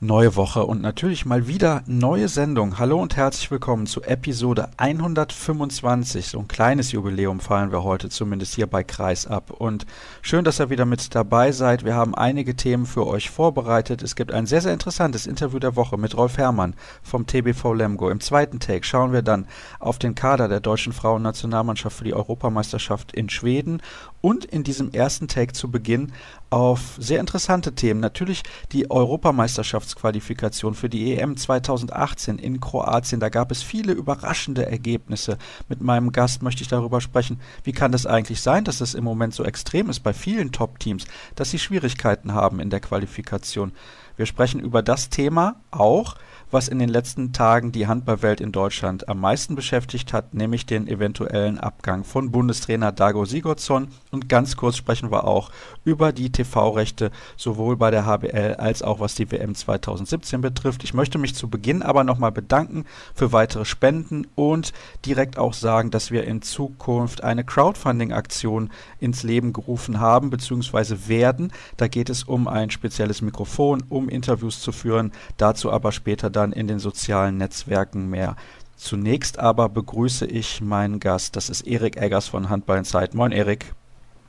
Neue Woche und natürlich mal wieder neue Sendung. Hallo und herzlich willkommen zu Episode 125. So ein kleines Jubiläum feiern wir heute zumindest hier bei Kreis ab. Und schön, dass ihr wieder mit dabei seid. Wir haben einige Themen für euch vorbereitet. Es gibt ein sehr, sehr interessantes Interview der Woche mit Rolf Herrmann vom TBV Lemgo. Im zweiten Take schauen wir dann auf den Kader der deutschen Frauennationalmannschaft für die Europameisterschaft in Schweden und in diesem ersten Take zu Beginn auf sehr interessante Themen. Natürlich die Europameisterschaftsqualifikation für die EM 2018 in Kroatien. Da gab es viele überraschende Ergebnisse. Mit meinem Gast möchte ich darüber sprechen, wie kann das eigentlich sein, dass es im Moment so extrem ist bei vielen Top-Teams, dass sie Schwierigkeiten haben in der Qualifikation. Wir sprechen über das Thema auch, was in den letzten Tagen die Handballwelt in Deutschland am meisten beschäftigt hat, nämlich den eventuellen Abgang von Bundestrainer Dago Sigurdsson. Und ganz kurz sprechen wir auch über die TV-Rechte, sowohl bei der HBL als auch was die WM 2017 betrifft. Ich möchte mich zu Beginn aber nochmal bedanken für weitere Spenden und direkt auch sagen, dass wir in Zukunft eine Crowdfunding-Aktion ins Leben gerufen haben bzw. werden. Da geht es um ein spezielles Mikrofon, um Interviews zu führen. Dazu aber später dann in den sozialen Netzwerken mehr. Zunächst aber begrüße ich meinen Gast, das ist Erik Eggers von Handball Insight. Moin Erik.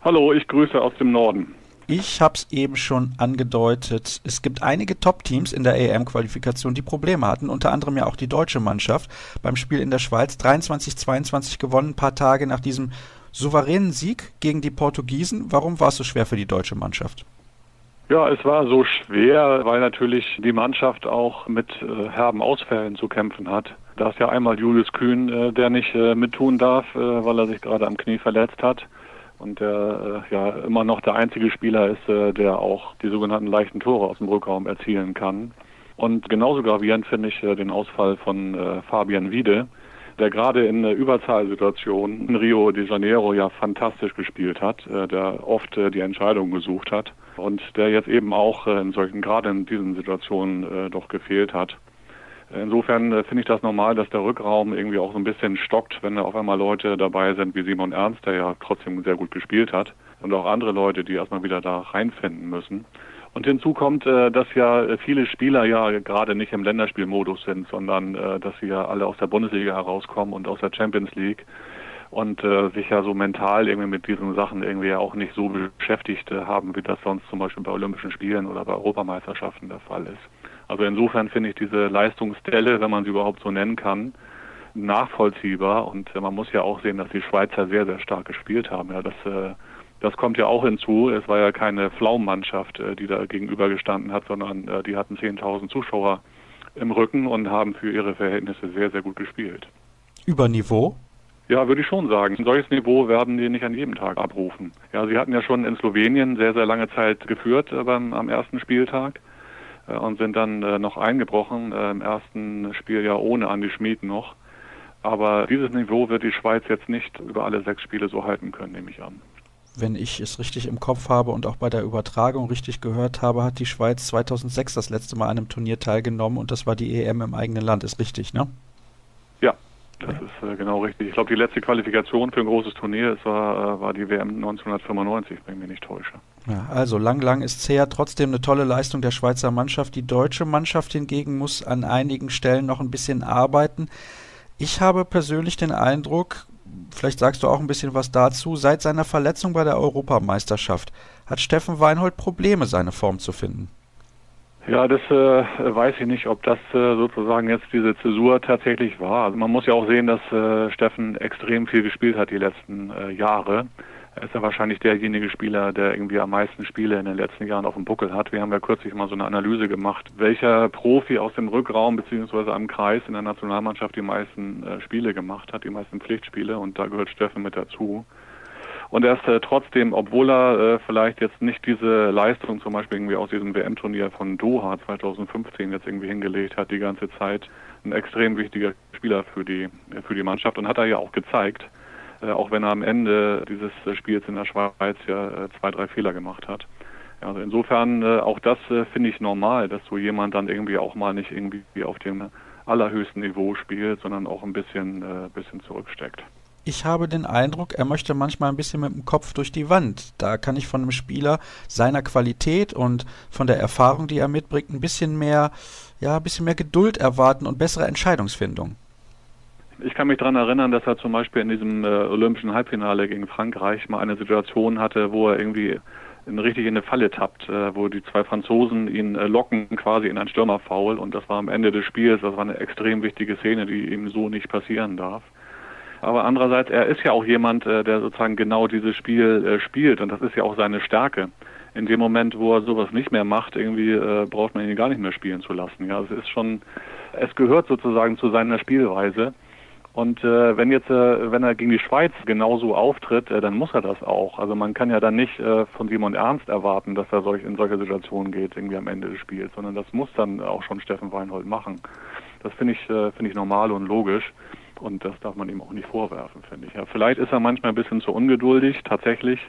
Hallo, ich grüße aus dem Norden. Ich habe es eben schon angedeutet. Es gibt einige Top-Teams in der EM-Qualifikation, die Probleme hatten. Unter anderem ja auch die deutsche Mannschaft beim Spiel in der Schweiz 23-22 gewonnen, ein paar Tage nach diesem souveränen Sieg gegen die Portugiesen. Warum war es so schwer für die deutsche Mannschaft? Ja, es war so schwer, weil natürlich die Mannschaft auch mit äh, herben Ausfällen zu kämpfen hat. Da ist ja einmal Julius Kühn, äh, der nicht äh, mittun darf, äh, weil er sich gerade am Knie verletzt hat. Und der äh, ja immer noch der einzige Spieler ist, äh, der auch die sogenannten leichten Tore aus dem Rückraum erzielen kann. Und genauso gravierend finde ich den Ausfall von Fabian Wiede, der gerade in der Überzahlsituation in Rio de Janeiro ja fantastisch gespielt hat, der oft die Entscheidung gesucht hat und der jetzt eben auch äh, in solchen, gerade in diesen Situationen äh, doch gefehlt hat. Insofern äh, finde ich das normal, dass der Rückraum irgendwie auch so ein bisschen stockt, wenn da auf einmal Leute dabei sind wie Simon Ernst, der ja trotzdem sehr gut gespielt hat, und auch andere Leute, die erstmal wieder da reinfinden müssen. Und hinzu kommt, dass ja viele Spieler ja gerade nicht im Länderspielmodus sind, sondern dass sie ja alle aus der Bundesliga herauskommen und aus der Champions League und äh, sich ja so mental irgendwie mit diesen Sachen irgendwie auch nicht so beschäftigt äh, haben, wie das sonst zum Beispiel bei Olympischen Spielen oder bei Europameisterschaften der Fall ist. Also insofern finde ich diese Leistungsstelle, wenn man sie überhaupt so nennen kann, nachvollziehbar und äh, man muss ja auch sehen, dass die Schweizer sehr, sehr stark gespielt haben. Ja, das, äh, das kommt ja auch hinzu. Es war ja keine Pflaumenmannschaft, äh, die da gegenübergestanden hat, sondern äh, die hatten 10.000 Zuschauer im Rücken und haben für ihre Verhältnisse sehr, sehr gut gespielt. Über Niveau? Ja, würde ich schon sagen. Ein solches Niveau werden die nicht an jedem Tag abrufen. Ja, sie hatten ja schon in Slowenien sehr, sehr lange Zeit geführt äh, beim, am ersten Spieltag äh, und sind dann äh, noch eingebrochen äh, im ersten Spiel ja ohne Andi Schmid noch. Aber dieses Niveau wird die Schweiz jetzt nicht über alle sechs Spiele so halten können, nehme ich an. Wenn ich es richtig im Kopf habe und auch bei der Übertragung richtig gehört habe, hat die Schweiz 2006 das letzte Mal an einem Turnier teilgenommen und das war die EM im eigenen Land. Ist richtig, ne? Ja, das ist äh, genau richtig. Ich glaube, die letzte Qualifikation für ein großes Turnier es war, äh, war die WM 1995, wenn ich mich nicht täusche. Ja, also lang, lang ist her. Trotzdem eine tolle Leistung der Schweizer Mannschaft. Die deutsche Mannschaft hingegen muss an einigen Stellen noch ein bisschen arbeiten. Ich habe persönlich den Eindruck, vielleicht sagst du auch ein bisschen was dazu, seit seiner Verletzung bei der Europameisterschaft hat Steffen Weinhold Probleme, seine Form zu finden. Ja, das äh, weiß ich nicht, ob das äh, sozusagen jetzt diese Zäsur tatsächlich war. Also man muss ja auch sehen, dass äh, Steffen extrem viel gespielt hat die letzten äh, Jahre. Er ist ja wahrscheinlich derjenige Spieler, der irgendwie am meisten Spiele in den letzten Jahren auf dem Buckel hat. Wir haben ja kürzlich mal so eine Analyse gemacht, welcher Profi aus dem Rückraum beziehungsweise am Kreis in der Nationalmannschaft die meisten äh, Spiele gemacht hat, die meisten Pflichtspiele und da gehört Steffen mit dazu. Und er ist äh, trotzdem, obwohl er äh, vielleicht jetzt nicht diese Leistung zum Beispiel irgendwie aus diesem WM-Turnier von Doha 2015 jetzt irgendwie hingelegt hat, die ganze Zeit ein extrem wichtiger Spieler für die, für die Mannschaft und hat er ja auch gezeigt, äh, auch wenn er am Ende dieses Spiels in der Schweiz ja äh, zwei, drei Fehler gemacht hat. Also insofern äh, auch das äh, finde ich normal, dass so jemand dann irgendwie auch mal nicht irgendwie auf dem allerhöchsten Niveau spielt, sondern auch ein bisschen, äh, bisschen zurücksteckt. Ich habe den Eindruck, er möchte manchmal ein bisschen mit dem Kopf durch die Wand. Da kann ich von einem Spieler seiner Qualität und von der Erfahrung, die er mitbringt, ein bisschen mehr, ja, ein bisschen mehr Geduld erwarten und bessere Entscheidungsfindung. Ich kann mich daran erinnern, dass er zum Beispiel in diesem äh, olympischen Halbfinale gegen Frankreich mal eine Situation hatte, wo er irgendwie in, richtig in eine Falle tappt, äh, wo die zwei Franzosen ihn äh, locken quasi in ein Stürmerfoul und das war am Ende des Spiels, das war eine extrem wichtige Szene, die ihm so nicht passieren darf. Aber andererseits, er ist ja auch jemand, äh, der sozusagen genau dieses Spiel äh, spielt und das ist ja auch seine Stärke. In dem Moment, wo er sowas nicht mehr macht, irgendwie äh, braucht man ihn gar nicht mehr spielen zu lassen. Ja, es ist schon, es gehört sozusagen zu seiner Spielweise. Und äh, wenn jetzt, äh, wenn er gegen die Schweiz genauso auftritt, äh, dann muss er das auch. Also man kann ja dann nicht äh, von Simon Ernst erwarten, dass er solch, in solche Situationen geht, irgendwie am Ende des Spiels, sondern das muss dann auch schon Steffen Weinhold machen. Das finde ich, äh, finde ich normal und logisch. Und das darf man ihm auch nicht vorwerfen, finde ich. Ja, vielleicht ist er manchmal ein bisschen zu ungeduldig, tatsächlich.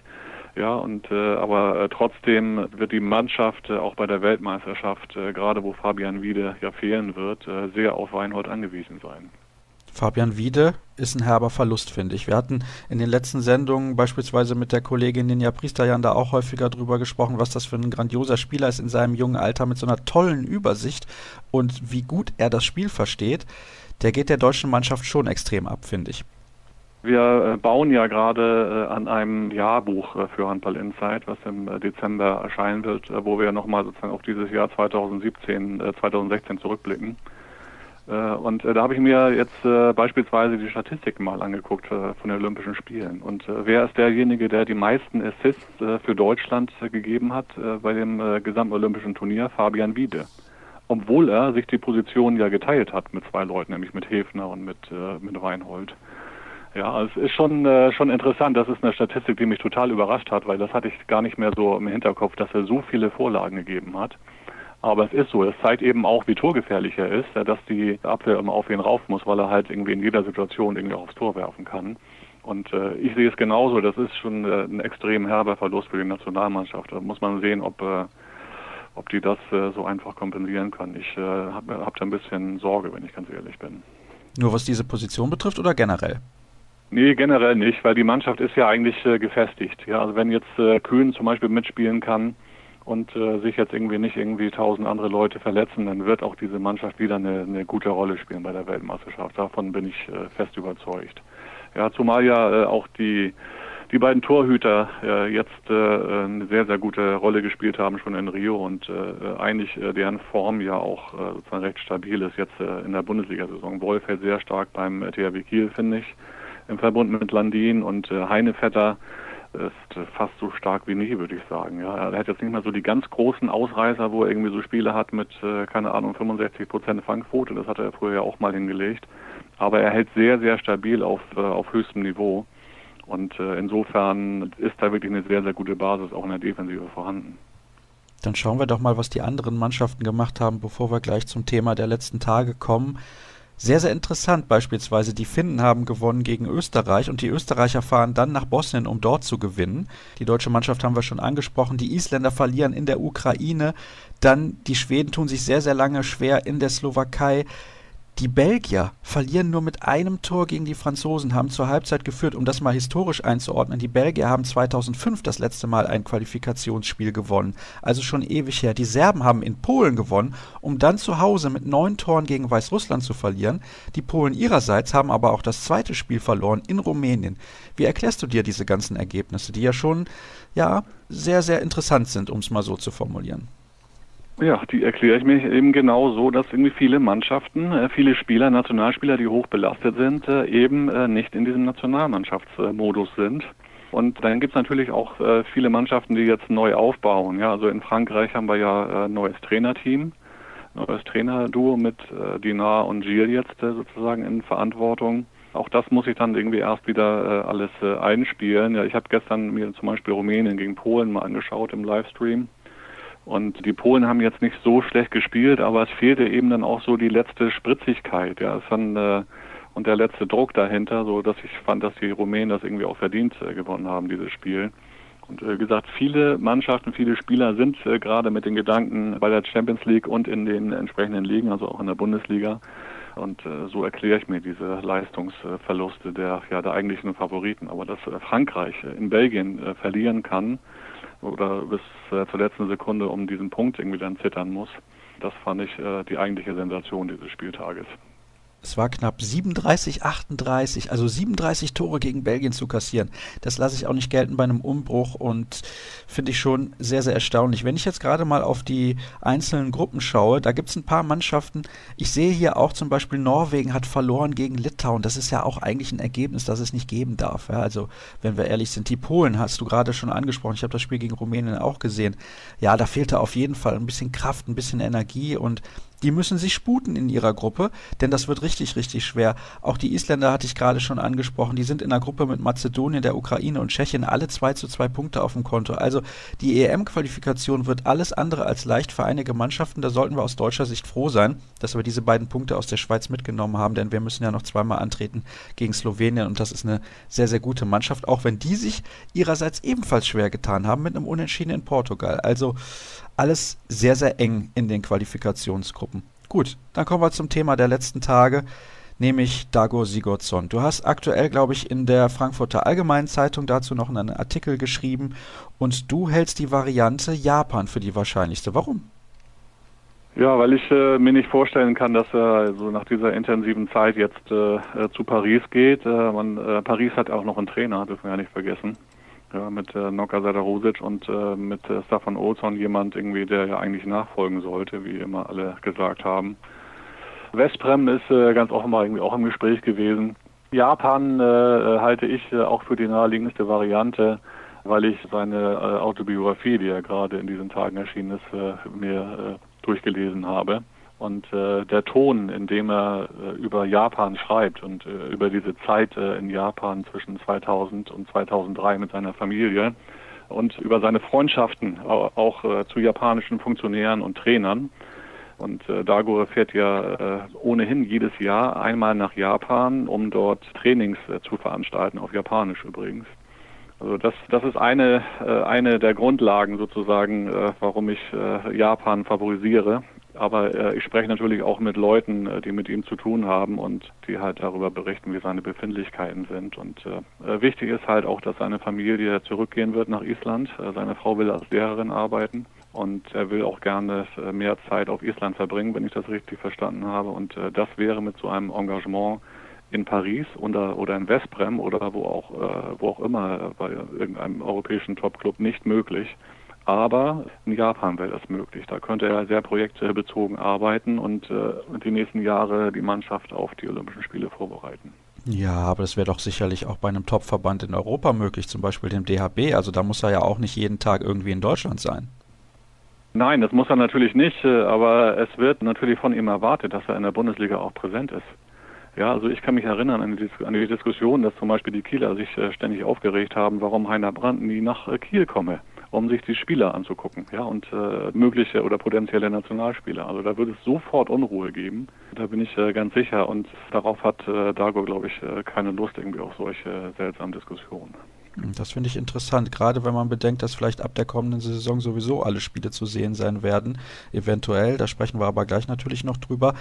Ja, und äh, aber äh, trotzdem wird die Mannschaft äh, auch bei der Weltmeisterschaft, äh, gerade wo Fabian Wiede ja fehlen wird, äh, sehr auf Weinhold angewiesen sein. Fabian Wiede ist ein herber Verlust, finde ich. Wir hatten in den letzten Sendungen beispielsweise mit der Kollegin Ninja Priesterjan da auch häufiger drüber gesprochen, was das für ein grandioser Spieler ist in seinem jungen Alter mit so einer tollen Übersicht und wie gut er das Spiel versteht. Der geht der deutschen Mannschaft schon extrem ab, finde ich. Wir äh, bauen ja gerade äh, an einem Jahrbuch äh, für Handball Insight, was im Dezember erscheinen wird, wo wir nochmal sozusagen auf dieses Jahr 2017, 2016 zurückblicken. Und da habe ich mir jetzt beispielsweise die Statistiken mal angeguckt von den Olympischen Spielen. Und wer ist derjenige, der die meisten Assists für Deutschland gegeben hat bei dem gesamten Olympischen Turnier? Fabian Wiede. Obwohl er sich die Position ja geteilt hat mit zwei Leuten, nämlich mit Hefner und mit, mit Reinhold. Ja, also es ist schon, äh, schon interessant. Das ist eine Statistik, die mich total überrascht hat, weil das hatte ich gar nicht mehr so im Hinterkopf, dass er so viele Vorlagen gegeben hat. Aber es ist so, es zeigt eben auch, wie torgefährlich er ist, dass die Abwehr immer auf ihn rauf muss, weil er halt irgendwie in jeder Situation irgendwie aufs Tor werfen kann. Und äh, ich sehe es genauso, das ist schon äh, ein extrem herber Verlust für die Nationalmannschaft. Da muss man sehen, ob, äh, ob die das äh, so einfach kompensieren können. Ich äh, habe hab da ein bisschen Sorge, wenn ich ganz ehrlich bin. Nur was diese Position betrifft oder generell? Nee, generell nicht, weil die Mannschaft ist ja eigentlich äh, gefestigt. Ja, also wenn jetzt äh, Kühn zum Beispiel mitspielen kann, und äh, sich jetzt irgendwie nicht irgendwie tausend andere Leute verletzen, dann wird auch diese Mannschaft wieder eine, eine gute Rolle spielen bei der Weltmeisterschaft. Davon bin ich äh, fest überzeugt. Ja, zumal ja äh, auch die die beiden Torhüter äh, jetzt äh, eine sehr, sehr gute Rolle gespielt haben schon in Rio und äh, eigentlich äh, deren Form ja auch äh, sozusagen recht stabil ist jetzt äh, in der Bundesliga-Saison. Wolf hält sehr stark beim THW Kiel, finde ich, im Verbund mit Landin und äh, Heinevetter ist fast so stark wie nie, würde ich sagen. Ja, er hat jetzt nicht mehr so die ganz großen Ausreißer, wo er irgendwie so Spiele hat mit, äh, keine Ahnung, 65 Prozent Fangquote. Das hat er früher ja auch mal hingelegt. Aber er hält sehr, sehr stabil auf, äh, auf höchstem Niveau. Und äh, insofern ist da wirklich eine sehr, sehr gute Basis auch in der Defensive vorhanden. Dann schauen wir doch mal, was die anderen Mannschaften gemacht haben, bevor wir gleich zum Thema der letzten Tage kommen. Sehr, sehr interessant beispielsweise. Die Finnen haben gewonnen gegen Österreich und die Österreicher fahren dann nach Bosnien, um dort zu gewinnen. Die deutsche Mannschaft haben wir schon angesprochen. Die Isländer verlieren in der Ukraine. Dann die Schweden tun sich sehr, sehr lange schwer in der Slowakei. Die Belgier verlieren nur mit einem Tor gegen die Franzosen, haben zur Halbzeit geführt, um das mal historisch einzuordnen. Die Belgier haben 2005 das letzte Mal ein Qualifikationsspiel gewonnen, also schon ewig her. Die Serben haben in Polen gewonnen, um dann zu Hause mit neun Toren gegen Weißrussland zu verlieren. Die Polen ihrerseits haben aber auch das zweite Spiel verloren in Rumänien. Wie erklärst du dir diese ganzen Ergebnisse, die ja schon ja sehr, sehr interessant sind, um es mal so zu formulieren? Ja, die erkläre ich mir eben genau so, dass irgendwie viele Mannschaften, äh, viele Spieler, Nationalspieler, die hoch belastet sind, äh, eben äh, nicht in diesem Nationalmannschaftsmodus sind. Und dann gibt es natürlich auch viele Mannschaften, die jetzt neu aufbauen. Ja, also in Frankreich haben wir ja ein neues Trainerteam, neues Trainerduo mit Dinar und Gilles jetzt sozusagen in Verantwortung. Auch das muss ich dann irgendwie erst wieder alles einspielen. Ja, ich habe gestern mir zum Beispiel Rumänien gegen Polen mal angeschaut im Livestream. Und die Polen haben jetzt nicht so schlecht gespielt, aber es fehlte eben dann auch so die letzte Spritzigkeit, ja, es dann, äh, und der letzte Druck dahinter, so dass ich fand, dass die Rumänen das irgendwie auch verdient äh, gewonnen haben, dieses Spiel. Und äh, gesagt, viele Mannschaften, viele Spieler sind äh, gerade mit den Gedanken bei der Champions League und in den entsprechenden Ligen, also auch in der Bundesliga, Und äh, so erkläre ich mir diese Leistungsverluste der, ja, der eigentlichen Favoriten. Aber dass äh, Frankreich in Belgien äh, verlieren kann oder bis äh, zur letzten Sekunde um diesen Punkt irgendwie dann zittern muss, das fand ich äh, die eigentliche Sensation dieses Spieltages. Es war knapp 37, 38, also 37 Tore gegen Belgien zu kassieren. Das lasse ich auch nicht gelten bei einem Umbruch und finde ich schon sehr, sehr erstaunlich. Wenn ich jetzt gerade mal auf die einzelnen Gruppen schaue, da gibt es ein paar Mannschaften. Ich sehe hier auch zum Beispiel Norwegen hat verloren gegen Litauen. Das ist ja auch eigentlich ein Ergebnis, das es nicht geben darf. Ja, also, wenn wir ehrlich sind, die Polen hast du gerade schon angesprochen. Ich habe das Spiel gegen Rumänien auch gesehen. Ja, da fehlte auf jeden Fall ein bisschen Kraft, ein bisschen Energie und die müssen sich sputen in ihrer Gruppe, denn das wird richtig, richtig schwer. Auch die Isländer hatte ich gerade schon angesprochen. Die sind in der Gruppe mit Mazedonien, der Ukraine und Tschechien alle zwei zu zwei Punkte auf dem Konto. Also die EM-Qualifikation wird alles andere als leicht für einige Mannschaften. Da sollten wir aus deutscher Sicht froh sein, dass wir diese beiden Punkte aus der Schweiz mitgenommen haben, denn wir müssen ja noch zweimal antreten gegen Slowenien und das ist eine sehr, sehr gute Mannschaft, auch wenn die sich ihrerseits ebenfalls schwer getan haben mit einem Unentschieden in Portugal. Also alles sehr, sehr eng in den Qualifikationsgruppen. Gut, dann kommen wir zum Thema der letzten Tage, nämlich Dago Sigurdsson. Du hast aktuell, glaube ich, in der Frankfurter Allgemeinen Zeitung dazu noch einen Artikel geschrieben und du hältst die Variante Japan für die wahrscheinlichste. Warum? Ja, weil ich äh, mir nicht vorstellen kann, dass er also nach dieser intensiven Zeit jetzt äh, äh zu Paris geht. Äh, man, äh, Paris hat auch noch einen Trainer, dürfen wir ja nicht vergessen ja, mit äh, Noka Sadarosic und äh, mit äh, Stefan Olsson jemand irgendwie, der ja eigentlich nachfolgen sollte, wie immer alle gesagt haben. Westprem ist äh, ganz offenbar irgendwie auch im Gespräch gewesen. Japan äh, halte ich äh, auch für die naheliegendste Variante, weil ich seine äh, Autobiografie, die ja gerade in diesen Tagen erschienen ist, äh, mir äh, durchgelesen habe. Und äh, der Ton, in dem er äh, über Japan schreibt und äh, über diese Zeit äh, in Japan zwischen 2000 und 2003 mit seiner Familie und über seine Freundschaften auch äh, zu japanischen Funktionären und Trainern. Und äh, Dago fährt ja äh, ohnehin jedes Jahr einmal nach Japan, um dort Trainings äh, zu veranstalten, auf Japanisch übrigens. Also das, das ist eine, äh, eine der Grundlagen sozusagen, warum ich Japan favorisiere. Aber äh, ich spreche natürlich auch mit Leuten, äh, die mit ihm zu tun haben und die halt darüber berichten, wie seine Befindlichkeiten sind. Und äh, äh wichtig ist halt auch, dass seine Familie zurückgehen wird nach Island. Äh, seine Frau will als Lehrerin arbeiten und er will auch gerne äh, mehr Zeit auf Island verbringen, wenn ich das richtig verstanden habe. Und das wäre mit so einem Engagement in Paris oder, oder in Westbrem oder wo auch, wo auch immer bei irgendeinem europäischen Topclub nicht möglich. Aber in Japan wäre das möglich. Da könnte er sehr projektbezogen arbeiten und äh, die nächsten Jahre die Mannschaft auf die Olympischen Spiele vorbereiten. Ja, aber das wäre doch sicherlich auch bei einem Topverband in Europa möglich, zum Beispiel dem DHB. Also da muss er ja auch nicht jeden Tag irgendwie in Deutschland sein. Nein, das muss er natürlich nicht, äh, aber es wird natürlich von ihm erwartet, dass er in der Bundesliga auch präsent ist. Ja, also ich kann mich erinnern an die, an die Diskussion, dass zum Beispiel die Kieler sich äh, ständig aufgeregt haben, warum Heiner Brandt nie nach äh, Kiel komme um sich die Spieler anzugucken, ja, und äh, mögliche oder potenzielle Nationalspieler. Also da wird es sofort Unruhe geben. Da bin ich äh, ganz sicher und darauf hat äh, Dago, glaube ich, äh, keine Lust irgendwie auf solche seltsamen Diskussionen. Das finde ich interessant, gerade wenn man bedenkt, dass vielleicht ab der kommenden Saison sowieso alle Spiele zu sehen sein werden. Eventuell, da sprechen wir aber gleich natürlich noch drüber.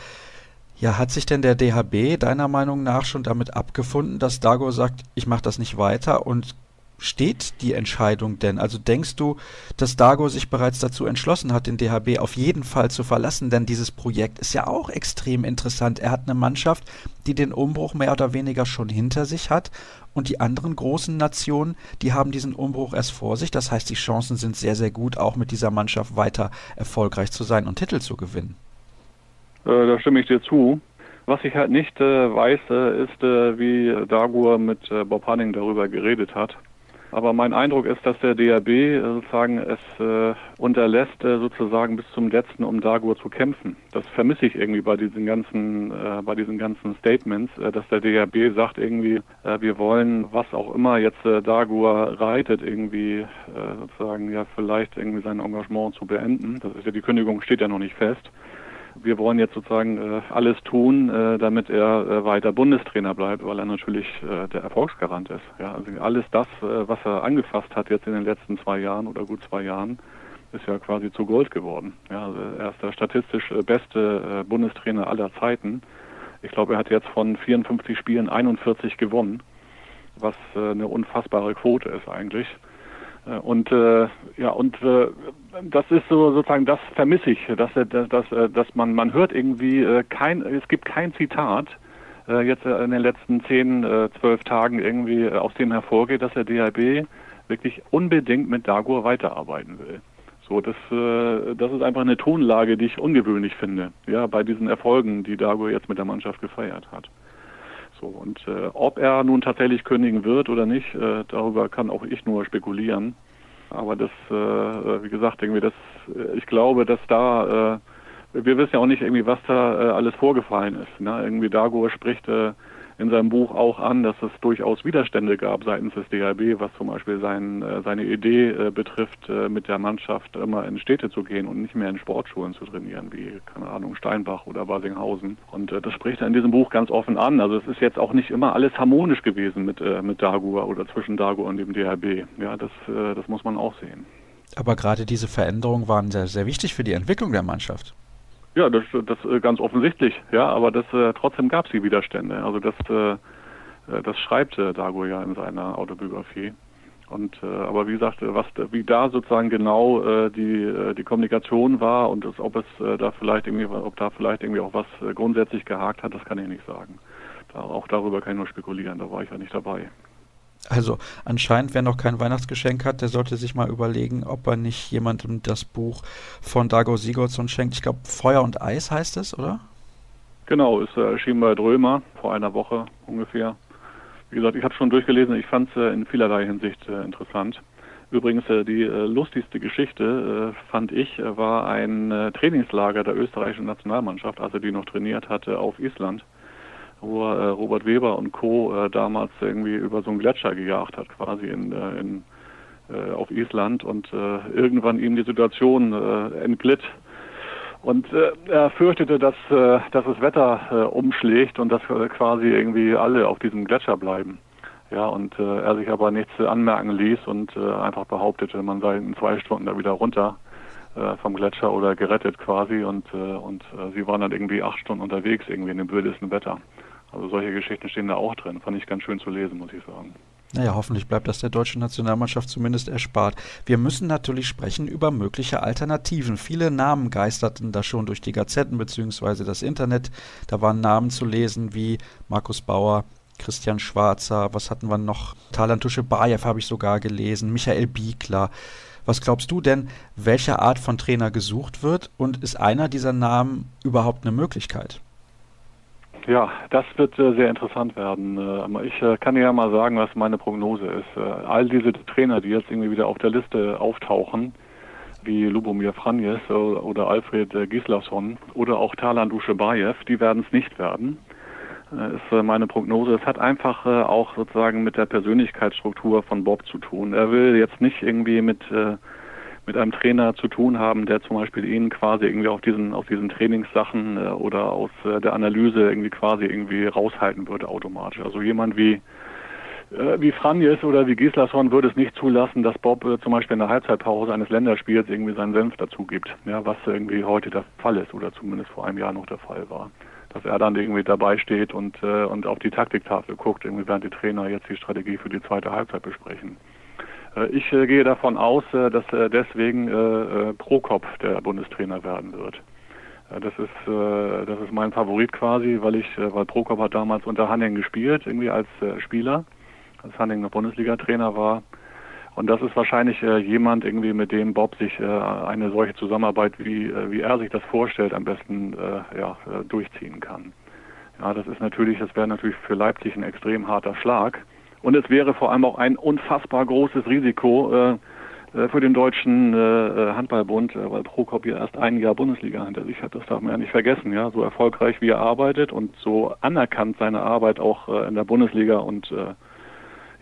Ja, hat sich denn der DHB deiner Meinung nach schon damit abgefunden, dass Dago sagt, ich mache das nicht weiter und steht die Entscheidung denn? Also denkst du, dass Dago sich bereits dazu entschlossen hat, den DHB auf jeden Fall zu verlassen? Denn dieses Projekt ist ja auch extrem interessant. Er hat eine Mannschaft, die den Umbruch mehr oder weniger schon hinter sich hat. Und die anderen großen Nationen, die haben diesen Umbruch erst vor sich. Das heißt, die Chancen sind sehr, sehr gut, auch mit dieser Mannschaft weiter erfolgreich zu sein und Titel zu gewinnen. Äh, da stimme ich dir zu. Was ich halt nicht äh, weiß, äh, ist, äh, wie Dagur mit äh, Bob Hanning darüber geredet hat. Aber mein Eindruck ist, dass der DRB äh, sozusagen es äh, unterlässt, äh, sozusagen bis zum letzten, um Dagur zu kämpfen. Das vermisse ich irgendwie bei diesen ganzen, äh, bei diesen ganzen Statements, äh, dass der DRB sagt irgendwie, äh, wir wollen, was auch immer jetzt Dagur reitet, irgendwie sozusagen ja vielleicht irgendwie sein Engagement zu beenden. Das ist ja die Kündigung steht ja noch nicht fest wir wollen jetzt sozusagen äh, alles tun, äh, damit er äh, weiter Bundestrainer bleibt, weil er natürlich der Erfolgsgarant ist. Ja, also alles das, was er angefasst hat jetzt in den letzten zwei Jahren oder gut zwei Jahren, ist ja quasi zu Gold geworden. Ja, also er ist der statistisch beste Bundestrainer aller Zeiten. Ich glaube, er hat jetzt von 54 Spielen 41 gewonnen, was eine unfassbare Quote ist eigentlich. Äh, und äh, ja, und äh, das ist so sozusagen, das vermisse ich, dass, dass, dass, äh, dass man, man hört irgendwie äh, kein, es gibt kein Zitat äh, jetzt in den letzten zehn, äh, zwölf Tagen irgendwie äh, aus dem hervorgeht, dass der DHB wirklich unbedingt mit Dagur weiterarbeiten will. So, das, äh, das ist einfach eine Tonlage, die ich ungewöhnlich finde, ja, bei diesen Erfolgen, die Dagur jetzt mit der Mannschaft gefeiert hat. So, und äh, ob er nun tatsächlich kündigen wird oder nicht, äh, darüber kann auch ich nur spekulieren. Aber das, äh, wie gesagt, irgendwie das, äh, ich glaube, dass da, äh, wir wissen ja auch nicht irgendwie, was da äh, alles vorgefallen ist. Ne? Irgendwie Dagur spricht äh, in seinem Buch auch an, dass es durchaus Widerstände gab seitens des DHB, was zum Beispiel sein, äh, seine Idee äh, betrifft, äh, mit der Mannschaft immer in Städte zu gehen und nicht mehr in Sportschulen zu trainieren, wie, keine Ahnung, Steinbach oder Basinghausen. Und das spricht er in diesem Buch ganz offen an. Also es ist jetzt auch nicht immer alles harmonisch gewesen mit, mit Dagur oder zwischen Dagur und dem DHB. Ja, das, das muss man auch sehen. Aber gerade diese Veränderungen waren sehr, sehr wichtig für die Entwicklung der Mannschaft. Ja, das, das äh, ganz offensichtlich, ja, aber das äh, trotzdem gab es die Widerstände. Also das, äh, äh das schreibt äh, Dago ja in seiner Autobiografie. Und äh, aber wie gesagt, was wie da sozusagen genau äh, die äh, die Kommunikation war und das, ob es äh, da vielleicht irgendwie ob da vielleicht irgendwie auch was äh, grundsätzlich gehakt hat, das kann ich nicht sagen. Da, auch darüber kann ich nur spekulieren, da war ich ja nicht dabei. Also anscheinend, wer noch kein Weihnachtsgeschenk hat, der sollte sich mal überlegen, ob er nicht jemandem das Buch von Dago Sigurdsson schenkt. Ich glaube, Feuer und Eis heißt es, oder? Genau, ist äh, erschienen bei Drömer vor einer Woche ungefähr. Wie gesagt, ich habe schon durchgelesen, ich fand es äh, in vielerlei Hinsicht äh, interessant. Übrigens, die lustigste Geschichte, fand ich, war ein Trainingslager der österreichischen Nationalmannschaft, also die noch trainiert hatte auf Island wo äh, Robert Weber und Co. Äh, damals irgendwie über so einen Gletscher gejagt hat, quasi in, äh, in, äh, auf Island und äh, irgendwann ihm die Situation entglitt. Und er fürchtete, dass, dass das Wetter umschlägt und dass quasi irgendwie alle auf diesem Gletscher bleiben. Ja, und er sich aber nichts anmerken ließ und einfach behauptete, man sei in zwei Stunden da wieder runter vom Gletscher oder gerettet quasi und, und sie waren dann irgendwie acht Stunden unterwegs, irgendwie in dem wildesten Wetter. Also solche Geschichten stehen da auch drin. Fand ich ganz schön zu lesen, muss ich sagen. Naja, hoffentlich bleibt das der deutschen Nationalmannschaft zumindest erspart. Wir müssen natürlich sprechen über mögliche Alternativen. Viele Namen geisterten da schon durch die Gazetten bzw. das Internet. Da waren Namen zu lesen wie Markus Bauer, Christian Schwarzer, was hatten wir noch? Talantusche Bayev habe ich sogar gelesen, Michael Biekler. Was glaubst du denn, welche Art von Trainer gesucht wird und ist einer dieser Namen überhaupt eine Möglichkeit? Ja, das wird äh, sehr interessant werden. Äh, ich äh, kann ja mal sagen, was meine Prognose ist. Äh, all diese Trainer, die jetzt irgendwie wieder auf der Liste auftauchen, wie Lubomir Franjes äh, oder Alfred äh, Gislason oder auch Talan Duschebaev, die werden es nicht werden. ist meine Prognose. Es hat einfach auch sozusagen mit der Persönlichkeitsstruktur von Bob zu tun. Er will jetzt nicht irgendwie mit mit einem Trainer zu tun haben, der zum Beispiel ihn quasi irgendwie auf diesen, auf diesen Trainingssachen äh, oder aus äh, der Analyse irgendwie quasi irgendwie raushalten würde automatisch. Also jemand wie äh, wie Franjes oder wie Gislason würde es nicht zulassen, dass Bob äh, zum Beispiel in der Halbzeitpause eines Länderspiels irgendwie seinen Senf dazu gibt, ja, was irgendwie heute der Fall ist oder zumindest vor einem Jahr noch der Fall war. Dass er dann irgendwie dabei steht und, äh, und auf die Taktiktafel guckt, irgendwie während die Trainer jetzt die Strategie für die zweite Halbzeit besprechen. Äh, ich äh, gehe davon aus, äh, dass deswegen Prokop der Bundestrainer werden wird. Das ist, das ist mein Favorit quasi, weil ich, weil Prokop hat damals unter Hanning gespielt, irgendwie als Spieler, als Hanning noch Bundesliga-Trainer war. Und das ist wahrscheinlich jemand irgendwie, mit dem Bob sich eine solche Zusammenarbeit, wie, wie er sich das vorstellt, am besten ja, durchziehen kann. Ja, das ist natürlich, das wäre natürlich für Leipzig ein extrem harter Schlag. Und es wäre vor allem auch ein unfassbar großes Risiko äh, äh für den deutschen äh, äh, Handballbund, äh, weil Prokop ja erst ein Jahr Bundesliga hinter sich hat. Das darf man ja nicht vergessen. Ja, so erfolgreich wie er arbeitet und so anerkannt seine Arbeit auch äh, in der Bundesliga und äh,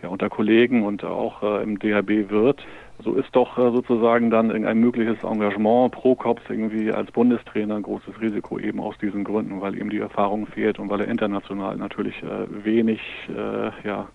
ja unter Kollegen und auch äh, im DHB wird. So ist doch sozusagen dann ein mögliches Engagement pro Kops irgendwie als Bundestrainer ein großes Risiko eben aus diesen Gründen, weil ihm die Erfahrung fehlt und weil er international natürlich wenig äh, ja,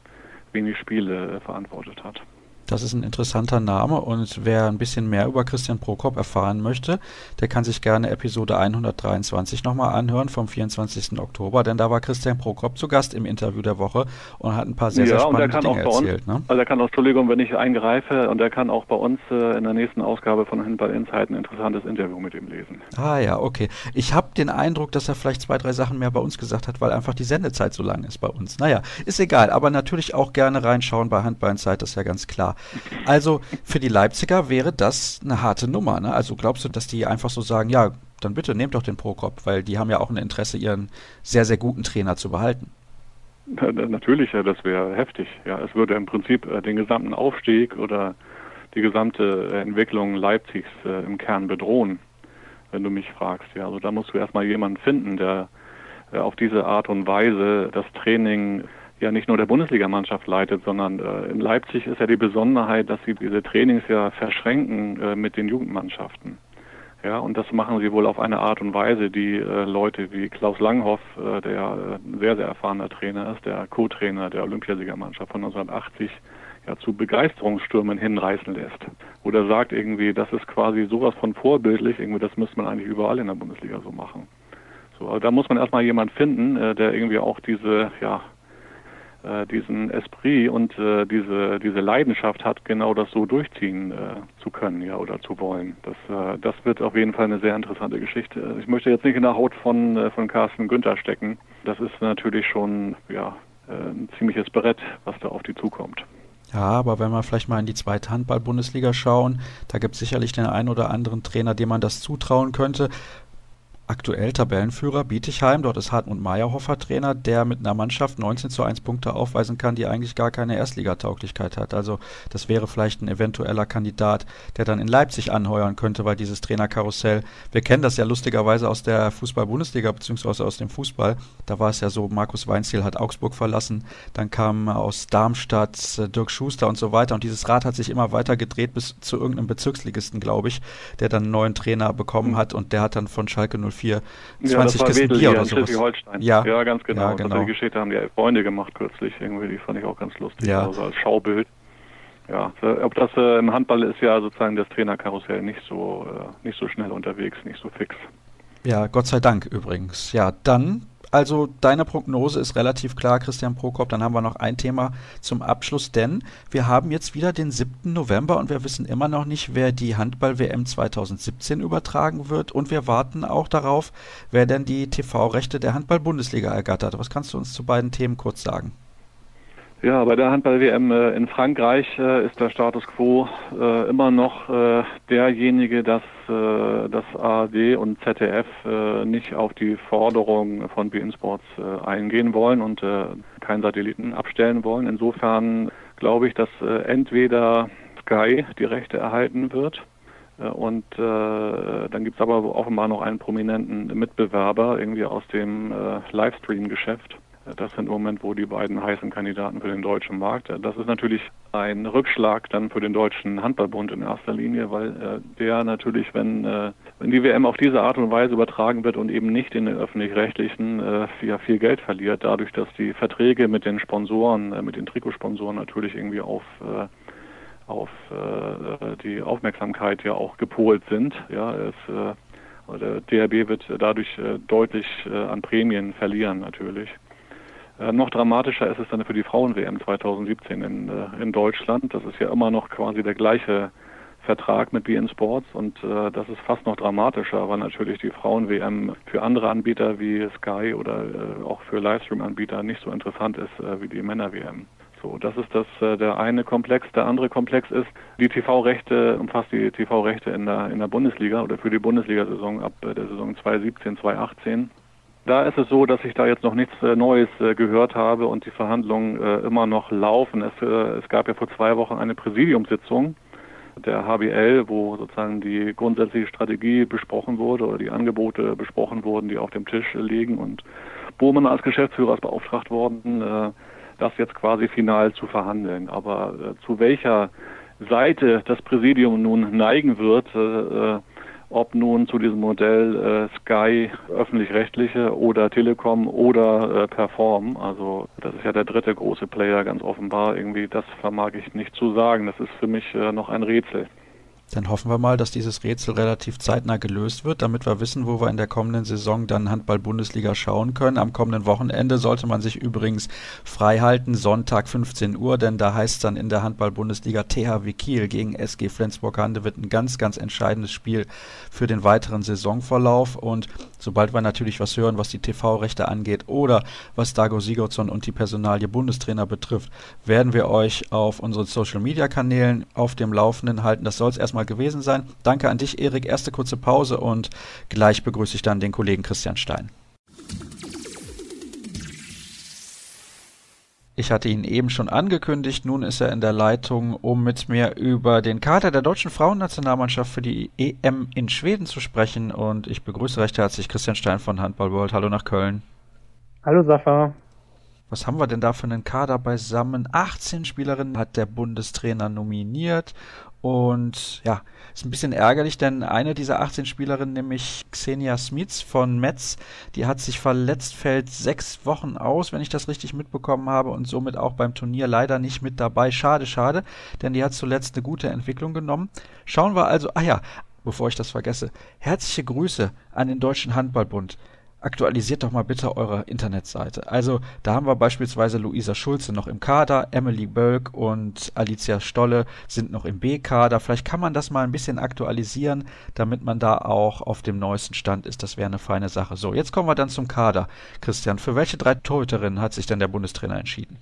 wenig Spiele verantwortet hat. Das ist ein interessanter Name und wer ein bisschen mehr über Christian Prokop erfahren möchte, der kann sich gerne Episode 123 nochmal anhören vom 24. Oktober, denn da war Christian Prokop zu Gast im Interview der Woche und hat ein paar sehr, ja, sehr spannende Dinge erzählt. Ne? Also er kann auch, Entschuldigung, wenn ich eingreife, und er kann auch bei uns äh, in der nächsten Ausgabe von Handball Insight ein interessantes Interview mit ihm lesen. Ah ja, okay. Ich habe den Eindruck, dass er vielleicht zwei, drei Sachen mehr bei uns gesagt hat, weil einfach die Sendezeit so lang ist bei uns. Naja, ist egal, aber natürlich auch gerne reinschauen bei Handball Insight, das ist ja ganz klar. Also für die Leipziger wäre das eine harte Nummer. Ne? Also glaubst du, dass die einfach so sagen, ja, dann bitte nehmt doch den Prokop, weil die haben ja auch ein Interesse, ihren sehr, sehr guten Trainer zu behalten. Natürlich, ja, das wäre heftig. Ja, es würde im Prinzip äh, den gesamten Aufstieg oder die gesamte Entwicklung Leipzigs äh, im Kern bedrohen, wenn du mich fragst. Ja, also da musst du erstmal jemanden finden, der äh, auf diese Art und Weise das Training ja nicht nur der Bundesligamannschaft leitet, sondern äh, in Leipzig ist ja die Besonderheit, dass sie diese Trainings ja verschränken äh, mit den Jugendmannschaften. Ja, und das machen sie wohl auf eine Art und Weise, die äh, Leute wie Klaus Langhoff, äh, der ein sehr, sehr erfahrener Trainer ist, der Co-Trainer der Olympiasiegermannschaft von 1980, ja, zu Begeisterungsstürmen hinreißen lässt. Oder sagt irgendwie, das ist quasi sowas von vorbildlich, irgendwie, das müsste man eigentlich überall in der Bundesliga so machen. So, aber da muss man erstmal jemand finden, äh, der irgendwie auch diese, ja, äh, diesen Esprit und äh, diese diese Leidenschaft hat, genau das so durchziehen äh, zu können, ja oder zu wollen. Das äh, das wird auf jeden Fall eine sehr interessante Geschichte. Ich möchte jetzt nicht in der Haut von äh, von Carsten Günther stecken. Das ist natürlich schon ja ein ziemliches Brett, was da auf die zukommt. Ja, aber wenn wir vielleicht mal in die zweite Handball-Bundesliga schauen, da gibt es sicherlich den einen oder anderen Trainer, dem man das zutrauen könnte. Aktuell Tabellenführer Bietigheim, dort ist Hartmut Meyerhofer Trainer, der mit einer Mannschaft 19 zu 1 Punkte aufweisen kann, die eigentlich gar keine Erstligatauglichkeit hat. Also das wäre vielleicht ein eventueller Kandidat, der dann in Leipzig anheuern könnte, weil dieses Trainerkarussell, wir kennen das ja lustigerweise aus der Fußball-Bundesliga beziehungsweise aus dem Fußball. Da war es ja so, Markus Weinziel hat Augsburg verlassen, dann kam aus Darmstadt äh, Dirk Schuster und so weiter und dieses Rad hat sich immer weiter gedreht bis zu irgendeinem Bezirksligisten, glaube ich, der dann einen neuen Trainer bekommen mhm. hat und der hat dann von Schalke 04 04 ja, 20 Kisten Bier oder sowas. Ja. ja, ganz genau. Ja, genau. Also die Geschichte haben die Freunde gemacht kürzlich irgendwie, die fand ich auch ganz lustig, ja. also als Schaubild. Ja, ob das äh, im Handball ist ja sozusagen das Trainerkarussell nicht so äh, nicht so schnell unterwegs, nicht so fix. Ja, Gott sei Dank übrigens. Ja, dann also deine Prognose ist relativ klar, Christian Prokop. Dann haben wir noch ein Thema zum Abschluss, denn wir haben jetzt wieder den 7. November und wir wissen immer noch nicht, wer die Handball-WM 2017 übertragen wird und wir warten auch darauf, wer denn die TV-Rechte der Handball-Bundesliga ergattert. Was kannst du uns zu beiden Themen kurz sagen? Ja, bei der Handball-WM äh, in Frankreich äh, ist der Status quo äh, immer noch derjenige, dass das ARD und ZDF nicht auf die Forderung von BN Sports eingehen wollen und keinen Satelliten abstellen wollen. Insofern glaube ich, dass entweder Sky die Rechte erhalten wird und dann gibt es aber offenbar noch einen prominenten Mitbewerber irgendwie aus dem Livestream-Geschäft das sind im Moment wo die beiden heißen Kandidaten für den deutschen Markt. Das ist natürlich ein Rückschlag dann für den deutschen Handballbund in erster Linie, weil äh, der natürlich, wenn, äh, wenn die WM auf diese Art und Weise übertragen wird und eben nicht in den öffentlich-rechtlichen, äh, ja, viel Geld verliert, dadurch, dass die Verträge mit den Sponsoren, äh, mit den Trikotsponsoren natürlich irgendwie auf äh, auf äh, die Aufmerksamkeit ja auch gepolt sind. Ja, es, äh, der DRB wird dadurch äh, deutlich äh, an Prämien verlieren natürlich. Äh, noch dramatischer ist es dann für die Frauen-WM 2017 in, äh, in Deutschland. Das ist ja immer noch quasi der gleiche Vertrag mit BN Sports und äh, das ist fast noch dramatischer, weil natürlich die Frauen-WM für andere Anbieter wie Sky oder äh, auch für Livestream-Anbieter nicht so interessant ist äh, wie die Männer-WM. So, das ist das äh, der eine Komplex. Der andere Komplex ist die TV-Rechte, umfasst die TV-Rechte in der in der Bundesliga oder für die Bundesliga-Saison ab der Saison 2017, 2018. Da ist es so, dass ich da jetzt noch nichts äh, Neues äh, gehört habe und die Verhandlungen äh, immer noch laufen. Es, es gab ja vor zwei Wochen eine Präsidiumssitzung der HBL, wo sozusagen die grundsätzliche Strategie besprochen wurde oder die Angebote besprochen wurden, die auf dem Tisch liegen und Bohmann als Geschäftsführer ist beauftragt worden, das jetzt quasi final zu verhandeln. Aber zu welcher Seite das Präsidium nun neigen wird, ob nun zu diesem Modell äh, Sky öffentlich-rechtliche oder Telekom oder äh, Perform. Also das ist ja der dritte große Player ganz offenbar. Irgendwie das vermag ich nicht zu sagen. Das ist für mich äh, noch ein Rätsel. Dann hoffen wir mal, dass dieses Rätsel relativ zeitnah gelöst wird, damit wir wissen, wo wir in der kommenden Saison dann Handball-Bundesliga schauen können. Am kommenden Wochenende sollte man sich übrigens frei halten, Sonntag 15 Uhr, denn da heißt es dann in der Handball-Bundesliga THW Kiel gegen SG Flensburg-Handewitt ein ganz, ganz entscheidendes Spiel für den weiteren Saisonverlauf. Und sobald wir natürlich was hören, was die TV-Rechte angeht oder was Dago Sigurdsson und die Personalie Bundestrainer betrifft, werden wir euch auf unseren Social-Media-Kanälen auf dem Laufenden halten. Das soll es erstmal gewesen sein. Danke an dich, Erik. Erste kurze Pause und gleich begrüße ich dann den Kollegen Christian Stein. Ich hatte ihn eben schon angekündigt, nun ist er in der Leitung, um mit mir über den Kader der deutschen Frauennationalmannschaft für die EM in Schweden zu sprechen. Und ich begrüße recht herzlich Christian Stein von Handball World. Hallo nach Köln. Hallo Sascha. Was haben wir denn da für einen Kader beisammen? 18 Spielerinnen hat der Bundestrainer nominiert und ja, ist ein bisschen ärgerlich, denn eine dieser 18 Spielerinnen, nämlich Xenia Smits von Metz, die hat sich verletzt, fällt sechs Wochen aus, wenn ich das richtig mitbekommen habe, und somit auch beim Turnier leider nicht mit dabei. Schade, schade, denn die hat zuletzt eine gute Entwicklung genommen. Schauen wir also, ah ja, bevor ich das vergesse, herzliche Grüße an den Deutschen Handballbund aktualisiert doch mal bitte eure Internetseite. Also da haben wir beispielsweise Luisa Schulze noch im Kader, Emily Bölk und Alicia Stolle sind noch im B-Kader. Vielleicht kann man das mal ein bisschen aktualisieren, damit man da auch auf dem neuesten Stand ist. Das wäre eine feine Sache. So, jetzt kommen wir dann zum Kader. Christian, für welche drei Torhüterinnen hat sich denn der Bundestrainer entschieden?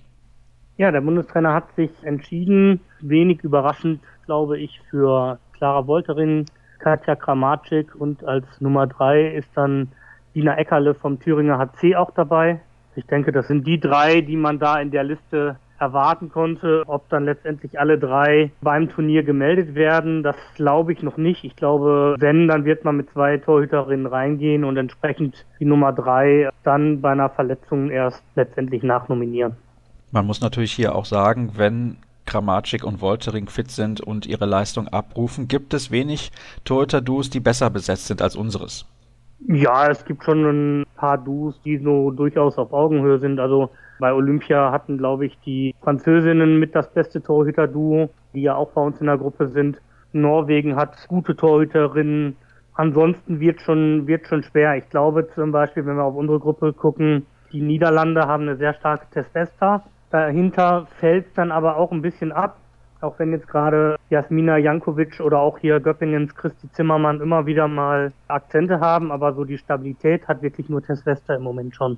Ja, der Bundestrainer hat sich entschieden, wenig überraschend, glaube ich, für Clara Wolterin, Katja Kramatschik und als Nummer drei ist dann Dina Eckerle vom Thüringer HC auch dabei. Ich denke, das sind die drei, die man da in der Liste erwarten konnte. Ob dann letztendlich alle drei beim Turnier gemeldet werden, das glaube ich noch nicht. Ich glaube, wenn, dann wird man mit zwei Torhüterinnen reingehen und entsprechend die Nummer drei dann bei einer Verletzung erst letztendlich nachnominieren. Man muss natürlich hier auch sagen, wenn Kramatschik und Woltering fit sind und ihre Leistung abrufen, gibt es wenig Torhüter-Duos, die besser besetzt sind als unseres. Ja, es gibt schon ein paar Duos, die so durchaus auf Augenhöhe sind. Also bei Olympia hatten, glaube ich, die Französinnen mit das beste Torhüter-Duo, die ja auch bei uns in der Gruppe sind. Norwegen hat gute Torhüterinnen. Ansonsten wird schon, wird schon schwer. Ich glaube zum Beispiel, wenn wir auf unsere Gruppe gucken, die Niederlande haben eine sehr starke Testesta. Dahinter fällt dann aber auch ein bisschen ab. Auch wenn jetzt gerade Jasmina Jankovic oder auch hier Göppingens Christi Zimmermann immer wieder mal Akzente haben, aber so die Stabilität hat wirklich nur Tess Wester im Moment schon.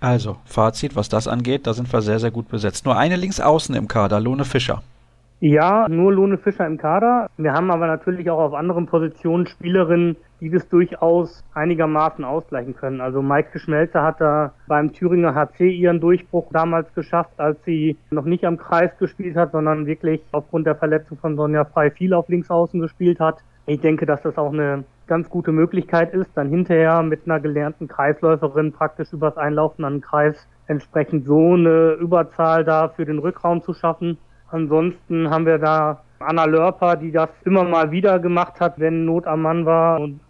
Also, Fazit, was das angeht, da sind wir sehr, sehr gut besetzt. Nur eine Linksaußen im Kader, Lone Fischer. Ja, nur Lone Fischer im Kader. Wir haben aber natürlich auch auf anderen Positionen Spielerinnen, die das durchaus einigermaßen ausgleichen können. Also Maike Schmelzer hat da beim Thüringer HC ihren Durchbruch damals geschafft, als sie noch nicht am Kreis gespielt hat, sondern wirklich aufgrund der Verletzung von Sonja Frei viel auf Linksaußen gespielt hat. Ich denke, dass das auch eine ganz gute Möglichkeit ist, dann hinterher mit einer gelernten Kreisläuferin praktisch übers Einlaufen an den Kreis entsprechend so eine Überzahl da für den Rückraum zu schaffen. Ansonsten haben wir da Anna Lörper, die das immer mal wieder gemacht hat, wenn Not am Mann war. Und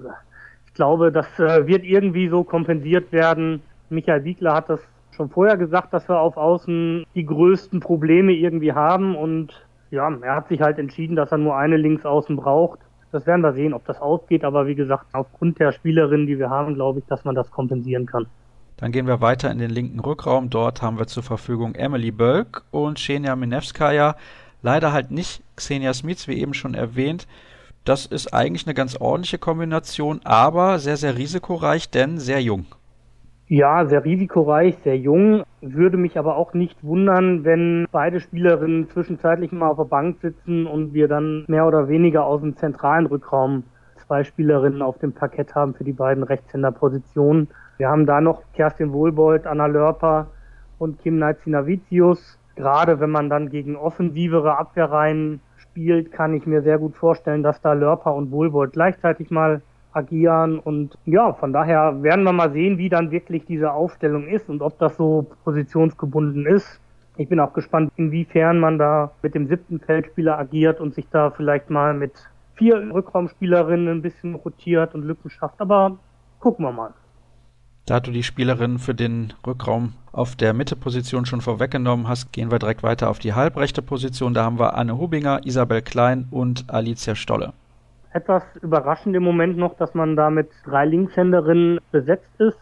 ich glaube, das äh, wird irgendwie so kompensiert werden. Michael Wiegler hat das schon vorher gesagt, dass wir auf Außen die größten Probleme irgendwie haben. Und ja, er hat sich halt entschieden, dass er nur eine Linksaußen braucht. Das werden wir sehen, ob das ausgeht. Aber wie gesagt, aufgrund der Spielerinnen, die wir haben, glaube ich, dass man das kompensieren kann. Dann gehen wir weiter in den linken Rückraum. Dort haben wir zur Verfügung Emily Bölk und Xenia Minevskaya. Leider halt nicht Xenia Smits, wie eben schon erwähnt. Das ist eigentlich eine ganz ordentliche Kombination, aber sehr, sehr risikoreich, denn sehr jung. Ja, sehr risikoreich, sehr jung. Würde mich aber auch nicht wundern, wenn beide Spielerinnen zwischenzeitlich mal auf der Bank sitzen und wir dann mehr oder weniger aus dem zentralen Rückraum zwei Spielerinnen auf dem Parkett haben für die beiden Rechtshänderpositionen. Wir haben da noch Kerstin Wohlbold, Anna Lörper und Kim Neitzinavicius. Gerade wenn man dann gegen offensivere Abwehrreihen spielt, kann ich mir sehr gut vorstellen, dass da Lörper und Wohlbold gleichzeitig mal agieren. Und ja, von daher werden wir mal sehen, wie dann wirklich diese Aufstellung ist und ob das so positionsgebunden ist. Ich bin auch gespannt, inwiefern man da mit dem siebten Feldspieler agiert und sich da vielleicht mal mit vier Rückraumspielerinnen ein bisschen rotiert und Lücken schafft. Aber gucken wir mal. Da du die Spielerin für den Rückraum auf der Mitteposition schon vorweggenommen hast, gehen wir direkt weiter auf die halbrechte Position. Da haben wir Anne Hubinger, Isabel Klein und Alicia Stolle. Etwas überraschend im Moment noch, dass man da mit drei Linkshänderinnen besetzt ist,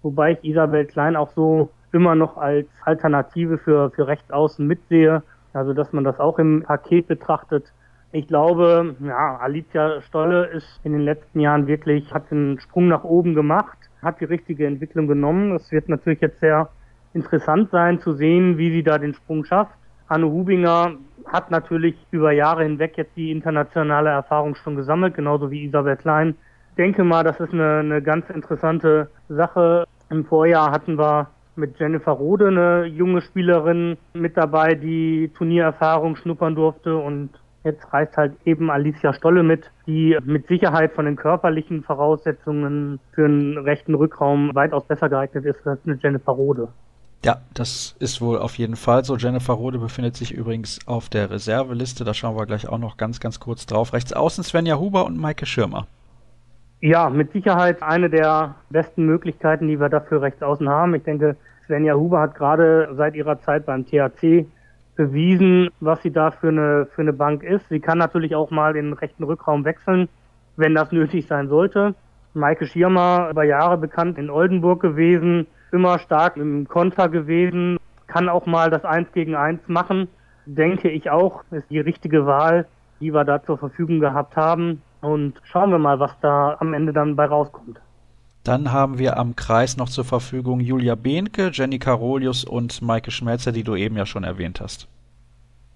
wobei ich Isabel Klein auch so immer noch als Alternative für, für Rechtsaußen mitsehe. Also, dass man das auch im Paket betrachtet. Ich glaube, ja, Alicia Stolle ist in den letzten Jahren wirklich, hat einen Sprung nach oben gemacht hat die richtige Entwicklung genommen. Es wird natürlich jetzt sehr interessant sein zu sehen, wie sie da den Sprung schafft. Anne Hubinger hat natürlich über Jahre hinweg jetzt die internationale Erfahrung schon gesammelt, genauso wie Isabel Klein. Ich denke mal, das ist eine, eine ganz interessante Sache. Im Vorjahr hatten wir mit Jennifer Rode eine junge Spielerin mit dabei, die Turniererfahrung schnuppern durfte und Jetzt reist halt eben Alicia Stolle mit, die mit Sicherheit von den körperlichen Voraussetzungen für einen rechten Rückraum weitaus besser geeignet ist als eine Jennifer Rode. Ja, das ist wohl auf jeden Fall so. Jennifer Rode befindet sich übrigens auf der Reserveliste. Da schauen wir gleich auch noch ganz, ganz kurz drauf. Rechts außen Svenja Huber und Maike Schirmer. Ja, mit Sicherheit eine der besten Möglichkeiten, die wir dafür rechts außen haben. Ich denke, Svenja Huber hat gerade seit ihrer Zeit beim THC bewiesen, was sie da für eine, für eine Bank ist. Sie kann natürlich auch mal den rechten Rückraum wechseln, wenn das nötig sein sollte. Maike Schirmer, über Jahre bekannt in Oldenburg gewesen, immer stark im Konter gewesen, kann auch mal das Eins gegen Eins machen. Denke ich auch, ist die richtige Wahl, die wir da zur Verfügung gehabt haben. Und schauen wir mal, was da am Ende dann bei rauskommt. Dann haben wir am Kreis noch zur Verfügung Julia Behnke, Jenny Karolius und Maike Schmelzer, die du eben ja schon erwähnt hast.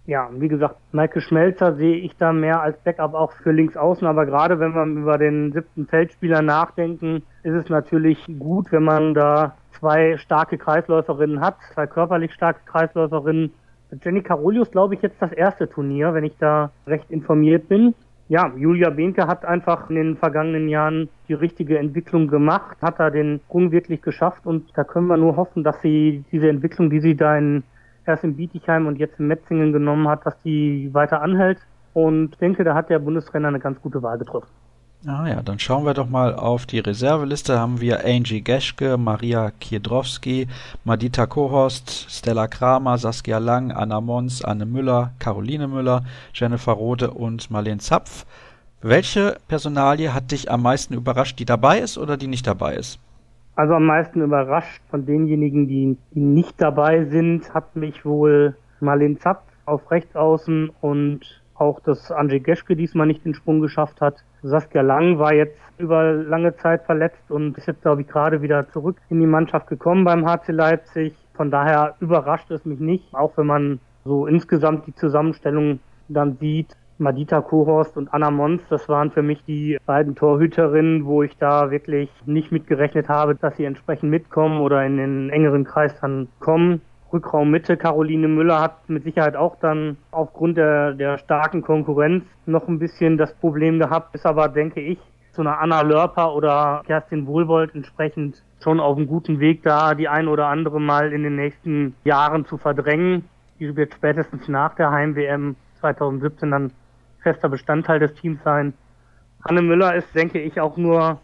Ja, wie gesagt, Maike Schmelzer sehe ich da mehr als Backup auch für links außen, aber gerade wenn wir über den siebten Feldspieler nachdenken, ist es natürlich gut, wenn man da zwei starke Kreisläuferinnen hat, zwei körperlich starke Kreisläuferinnen. Jenny Karolius, glaube ich, jetzt das erste Turnier, wenn ich da recht informiert bin ja, Julia Behnke hat einfach in den vergangenen Jahren die richtige Entwicklung gemacht, hat da den Sprung wirklich geschafft und da können wir nur hoffen, dass sie diese Entwicklung, die sie da in, erst in Bietigheim und jetzt in Metzingen genommen hat, dass die weiter anhält. Und ich denke, da hat der Bundestrainer eine ganz gute Wahl getroffen. Ah ja, dann schauen wir doch mal auf die Reserveliste. Haben wir Angie Geschke, Maria Kiedrowski, Madita Kohorst, Stella Kramer, Saskia Lang, Anna Mons, Anne Müller, Caroline Müller, Jennifer Rode und Marlene Zapf. Welche Personalie hat dich am meisten überrascht, die dabei ist oder die nicht dabei ist? Also am meisten überrascht von denjenigen, die, die nicht dabei sind, hat mich wohl Marlene Zapf auf Rechtsaußen und auch, dass Andrzej Geschke diesmal nicht den Sprung geschafft hat. Saskia Lang war jetzt über lange Zeit verletzt und ist jetzt, glaube ich, gerade wieder zurück in die Mannschaft gekommen beim HC Leipzig. Von daher überrascht es mich nicht, auch wenn man so insgesamt die Zusammenstellung dann sieht. Madita Kohorst und Anna Mons, das waren für mich die beiden Torhüterinnen, wo ich da wirklich nicht mitgerechnet habe, dass sie entsprechend mitkommen oder in den engeren Kreis dann kommen. Rückraum Mitte. Caroline Müller hat mit Sicherheit auch dann aufgrund der, der starken Konkurrenz noch ein bisschen das Problem gehabt, ist aber, denke ich, zu einer Anna Lörper oder Kerstin Wohlwold entsprechend schon auf einem guten Weg da, die ein oder andere mal in den nächsten Jahren zu verdrängen. Die wird spätestens nach der Heim-WM 2017 dann fester Bestandteil des Teams sein. Anne Müller ist, denke ich, auch nur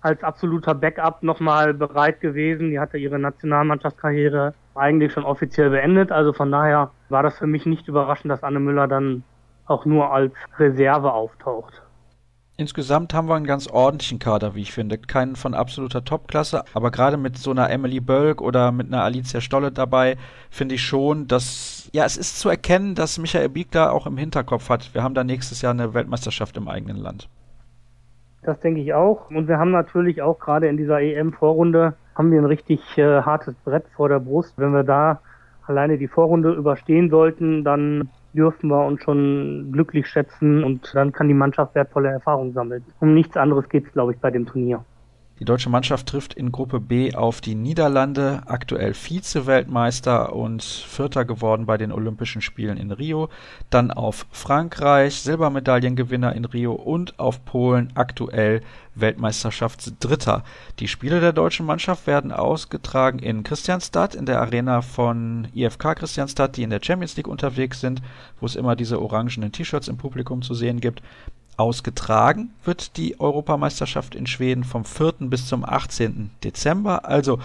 als absoluter Backup nochmal bereit gewesen. Die hatte ihre Nationalmannschaftskarriere eigentlich schon offiziell beendet. Also von daher war das für mich nicht überraschend, dass Anne Müller dann auch nur als Reserve auftaucht. Insgesamt haben wir einen ganz ordentlichen Kader, wie ich finde. Keinen von absoluter Topklasse, aber gerade mit so einer Emily Bölk oder mit einer Alicia Stolle dabei, finde ich schon, dass, ja, es ist zu erkennen, dass Michael Biegler auch im Hinterkopf hat. Wir haben da nächstes Jahr eine Weltmeisterschaft im eigenen Land. Das denke ich auch. Und wir haben natürlich auch gerade in dieser EM-Vorrunde haben wir ein richtig äh, hartes Brett vor der Brust. Wenn wir da alleine die Vorrunde überstehen sollten, dann dürfen wir uns schon glücklich schätzen und dann kann die Mannschaft wertvolle Erfahrungen sammeln. Um nichts anderes geht es, glaube ich, bei dem Turnier. Die deutsche Mannschaft trifft in Gruppe B auf die Niederlande, aktuell Vize-Weltmeister und Vierter geworden bei den Olympischen Spielen in Rio, dann auf Frankreich, Silbermedaillengewinner in Rio und auf Polen, aktuell Weltmeisterschaftsdritter. Die Spiele der deutschen Mannschaft werden ausgetragen in Christianstadt, in der Arena von IFK Christianstadt, die in der Champions League unterwegs sind, wo es immer diese orangenen T-Shirts im Publikum zu sehen gibt. Ausgetragen wird die Europameisterschaft in Schweden vom 4. bis zum 18. Dezember. Also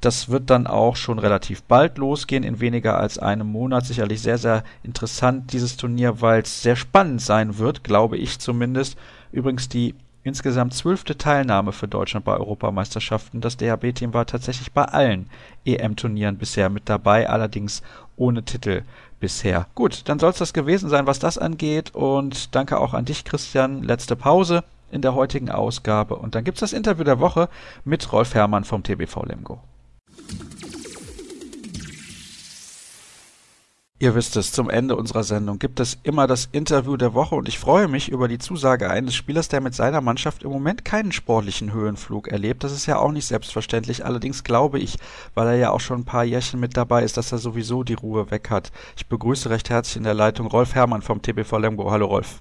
das wird dann auch schon relativ bald losgehen, in weniger als einem Monat. Sicherlich sehr, sehr interessant, dieses Turnier, weil es sehr spannend sein wird, glaube ich zumindest. Übrigens die insgesamt zwölfte Teilnahme für Deutschland bei Europameisterschaften. Das DHB-Team war tatsächlich bei allen EM-Turnieren bisher mit dabei, allerdings ohne Titel bisher. Gut, dann soll es das gewesen sein, was das angeht. Und danke auch an dich, Christian. Letzte Pause in der heutigen Ausgabe. Und dann gibt es das Interview der Woche mit Rolf Herrmann vom TBV Lemgo. Ihr wisst es, zum Ende unserer Sendung gibt es immer das Interview der Woche und ich freue mich über die Zusage eines Spielers, der mit seiner Mannschaft im Moment keinen sportlichen Höhenflug erlebt. Das ist ja auch nicht selbstverständlich. Allerdings glaube ich, weil er ja auch schon ein paar Jährchen mit dabei ist, dass er sowieso die Ruhe weg hat. Ich begrüße recht herzlich in der Leitung Rolf Herrmann vom TBV Lemgo. Hallo Rolf.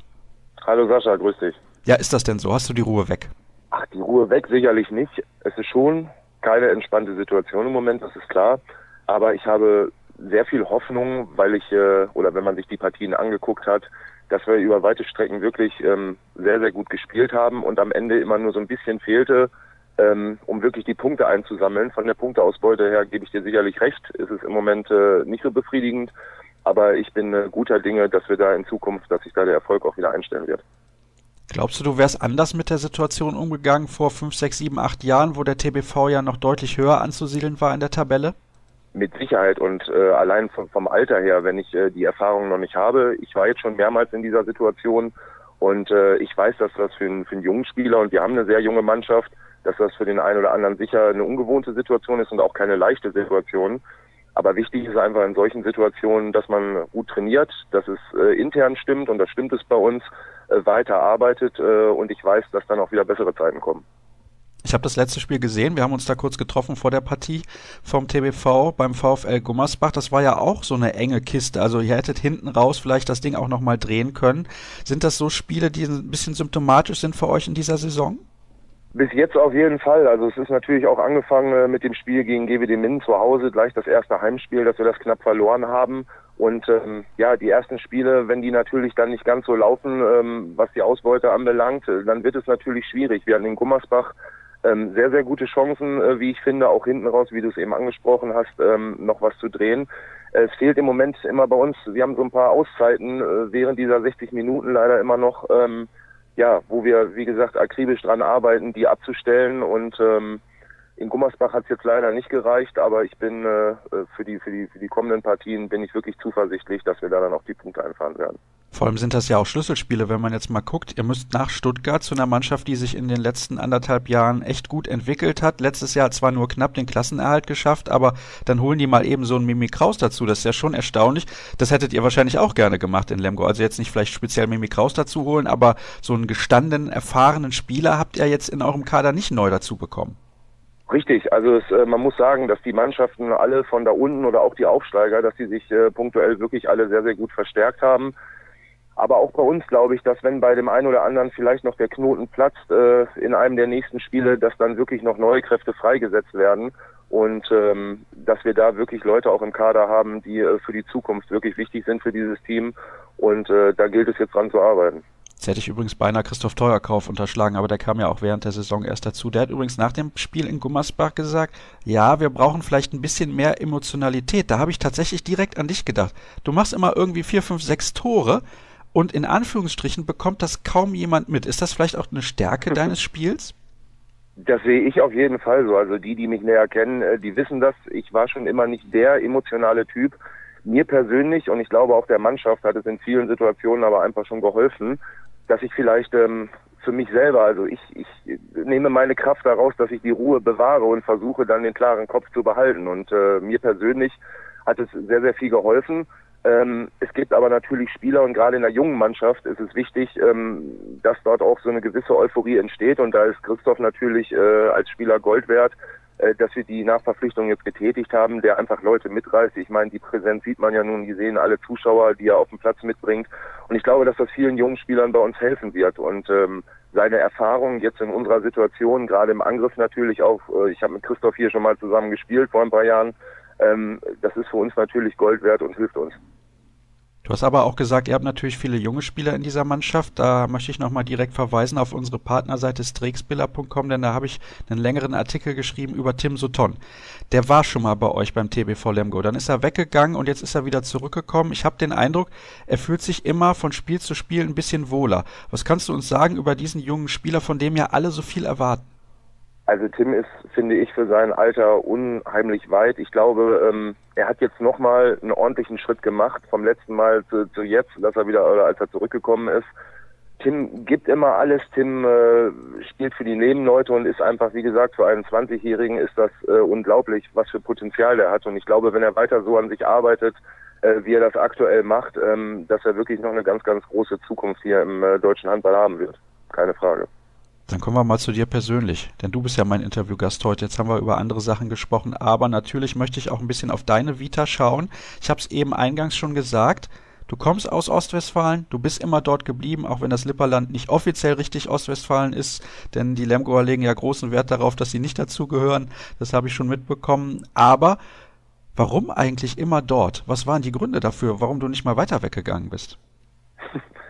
Hallo Sascha, grüß dich. Ja, ist das denn so? Hast du die Ruhe weg? Ach, die Ruhe weg sicherlich nicht. Es ist schon keine entspannte Situation im Moment, das ist klar. Aber ich habe sehr viel Hoffnung, weil ich, äh, oder wenn man sich die Partien angeguckt hat, dass wir über weite Strecken wirklich ähm, sehr, sehr gut gespielt haben und am Ende immer nur so ein bisschen fehlte, ähm, um wirklich die Punkte einzusammeln. Von der Punkteausbeute her gebe ich dir sicherlich recht, ist es im Moment äh, nicht so befriedigend, aber ich bin äh, guter Dinge, dass wir da in Zukunft, dass sich da der Erfolg auch wieder einstellen wird. Glaubst du, du wärst anders mit der Situation umgegangen vor fünf, sechs, sieben, acht Jahren, wo der TBV ja noch deutlich höher anzusiedeln war in der Tabelle? Mit Sicherheit und äh, allein vom, vom Alter her, wenn ich äh, die Erfahrung noch nicht habe, ich war jetzt schon mehrmals in dieser Situation und äh, ich weiß, dass das für, einen, für einen jungen Spieler und wir haben eine sehr junge Mannschaft, dass das für den einen oder anderen sicher eine ungewohnte Situation ist und auch keine leichte Situation. Aber wichtig ist einfach in solchen Situationen, dass man gut trainiert, dass es äh, intern stimmt und das stimmt es bei uns, äh, weiter arbeitet äh, und ich weiß, dass dann auch wieder bessere Zeiten kommen. Ich habe das letzte Spiel gesehen. Wir haben uns da kurz getroffen vor der Partie vom TBV beim VfL Gummersbach. Das war ja auch so eine enge Kiste. Also ihr hättet hinten raus vielleicht das Ding auch nochmal drehen können. Sind das so Spiele, die ein bisschen symptomatisch sind für euch in dieser Saison? Bis jetzt auf jeden Fall. Also es ist natürlich auch angefangen äh, mit dem Spiel gegen GWD Minden zu Hause, gleich das erste Heimspiel, dass wir das knapp verloren haben. Und ähm, ja, die ersten Spiele, wenn die natürlich dann nicht ganz so laufen, ähm, was die Ausbeute anbelangt, äh, dann wird es natürlich schwierig. Wir hatten in Gummersbach ähm, sehr, sehr gute Chancen, äh, wie ich finde, auch hinten raus, wie du es eben angesprochen hast, ähm, noch was zu drehen. Es fehlt im Moment immer bei uns, wir haben so ein paar Auszeiten äh, während dieser 60 Minuten leider immer noch, ähm, ja, wo wir, wie gesagt, akribisch dran arbeiten, die abzustellen und ähm, in Gummersbach hat es jetzt leider nicht gereicht, aber ich bin äh, für die für die für die kommenden Partien bin ich wirklich zuversichtlich, dass wir da dann auch die Punkte einfahren werden. Vor allem sind das ja auch Schlüsselspiele, wenn man jetzt mal guckt. Ihr müsst nach Stuttgart zu einer Mannschaft, die sich in den letzten anderthalb Jahren echt gut entwickelt hat. Letztes Jahr zwar nur knapp den Klassenerhalt geschafft, aber dann holen die mal eben so einen Mimi Kraus dazu. Das ist ja schon erstaunlich. Das hättet ihr wahrscheinlich auch gerne gemacht in Lemgo. Also jetzt nicht vielleicht speziell Mimi Kraus dazu holen, aber so einen gestandenen, erfahrenen Spieler habt ihr jetzt in eurem Kader nicht neu dazu bekommen. Richtig, also es, äh, man muss sagen, dass die Mannschaften alle von da unten oder auch die Aufsteiger, dass sie sich äh, punktuell wirklich alle sehr, sehr gut verstärkt haben. Aber auch bei uns glaube ich, dass wenn bei dem einen oder anderen vielleicht noch der Knoten platzt äh, in einem der nächsten Spiele, dass dann wirklich noch neue Kräfte freigesetzt werden und ähm, dass wir da wirklich Leute auch im Kader haben, die äh, für die Zukunft wirklich wichtig sind für dieses Team. Und äh, da gilt es jetzt dran zu arbeiten. Jetzt hätte ich übrigens beinahe Christoph Teuerkauf unterschlagen, aber der kam ja auch während der Saison erst dazu. Der hat übrigens nach dem Spiel in Gummersbach gesagt, ja, wir brauchen vielleicht ein bisschen mehr Emotionalität. Da habe ich tatsächlich direkt an dich gedacht. Du machst immer irgendwie vier, fünf, sechs Tore und in Anführungsstrichen bekommt das kaum jemand mit. Ist das vielleicht auch eine Stärke deines Spiels? Das sehe ich auf jeden Fall so. Also die, die mich näher kennen, äh, die wissen das. Ich war schon immer nicht der emotionale Typ. Mir persönlich und ich glaube auch der Mannschaft hat es in vielen Situationen aber einfach schon geholfen, dass ich vielleicht ähm, für mich selber, also ich, ich nehme meine Kraft daraus, dass ich die Ruhe bewahre und versuche dann den klaren Kopf zu behalten. Und äh, mir persönlich hat es sehr, sehr viel geholfen. Ähm, es gibt aber natürlich Spieler und gerade in der jungen Mannschaft ist es wichtig, ähm, dass dort auch so eine gewisse Euphorie entsteht. Und da ist Christoph natürlich äh, als Spieler Gold wert, äh, dass wir die Nachverpflichtung jetzt getätigt haben, der einfach Leute mitreißt. Ich meine, die Präsenz sieht man ja nun, die sehen alle Zuschauer, die er auf dem Platz mitbringt. Und ich glaube, dass das vielen jungen Spielern bei uns helfen wird. Und ähm, seine Erfahrung jetzt in unserer Situation, gerade im Angriff natürlich auch, äh, ich habe mit Christoph hier schon mal zusammen gespielt vor ein paar Jahren, das ist für uns natürlich Gold wert und hilft uns. Du hast aber auch gesagt, ihr habt natürlich viele junge Spieler in dieser Mannschaft. Da möchte ich nochmal direkt verweisen auf unsere Partnerseite strexbiller.com, denn da habe ich einen längeren Artikel geschrieben über Tim Sutton. Der war schon mal bei euch beim TBV Lemgo. Dann ist er weggegangen und jetzt ist er wieder zurückgekommen. Ich habe den Eindruck, er fühlt sich immer von Spiel zu Spiel ein bisschen wohler. Was kannst du uns sagen über diesen jungen Spieler, von dem ja alle so viel erwarten? Also Tim ist, finde ich, für sein Alter unheimlich weit. Ich glaube, ähm, er hat jetzt nochmal einen ordentlichen Schritt gemacht vom letzten Mal zu, zu jetzt, dass er wieder, oder als er zurückgekommen ist. Tim gibt immer alles. Tim äh, spielt für die Nebenleute und ist einfach, wie gesagt, für einen 20-Jährigen ist das äh, unglaublich, was für Potenzial der hat. Und ich glaube, wenn er weiter so an sich arbeitet, äh, wie er das aktuell macht, ähm, dass er wirklich noch eine ganz, ganz große Zukunft hier im äh, deutschen Handball haben wird. Keine Frage. Dann kommen wir mal zu dir persönlich, denn du bist ja mein Interviewgast heute. Jetzt haben wir über andere Sachen gesprochen, aber natürlich möchte ich auch ein bisschen auf deine Vita schauen. Ich habe es eben eingangs schon gesagt. Du kommst aus Ostwestfalen, du bist immer dort geblieben, auch wenn das Lipperland nicht offiziell richtig Ostwestfalen ist, denn die Lemgoer legen ja großen Wert darauf, dass sie nicht dazugehören. Das habe ich schon mitbekommen. Aber warum eigentlich immer dort? Was waren die Gründe dafür, warum du nicht mal weiter weggegangen bist?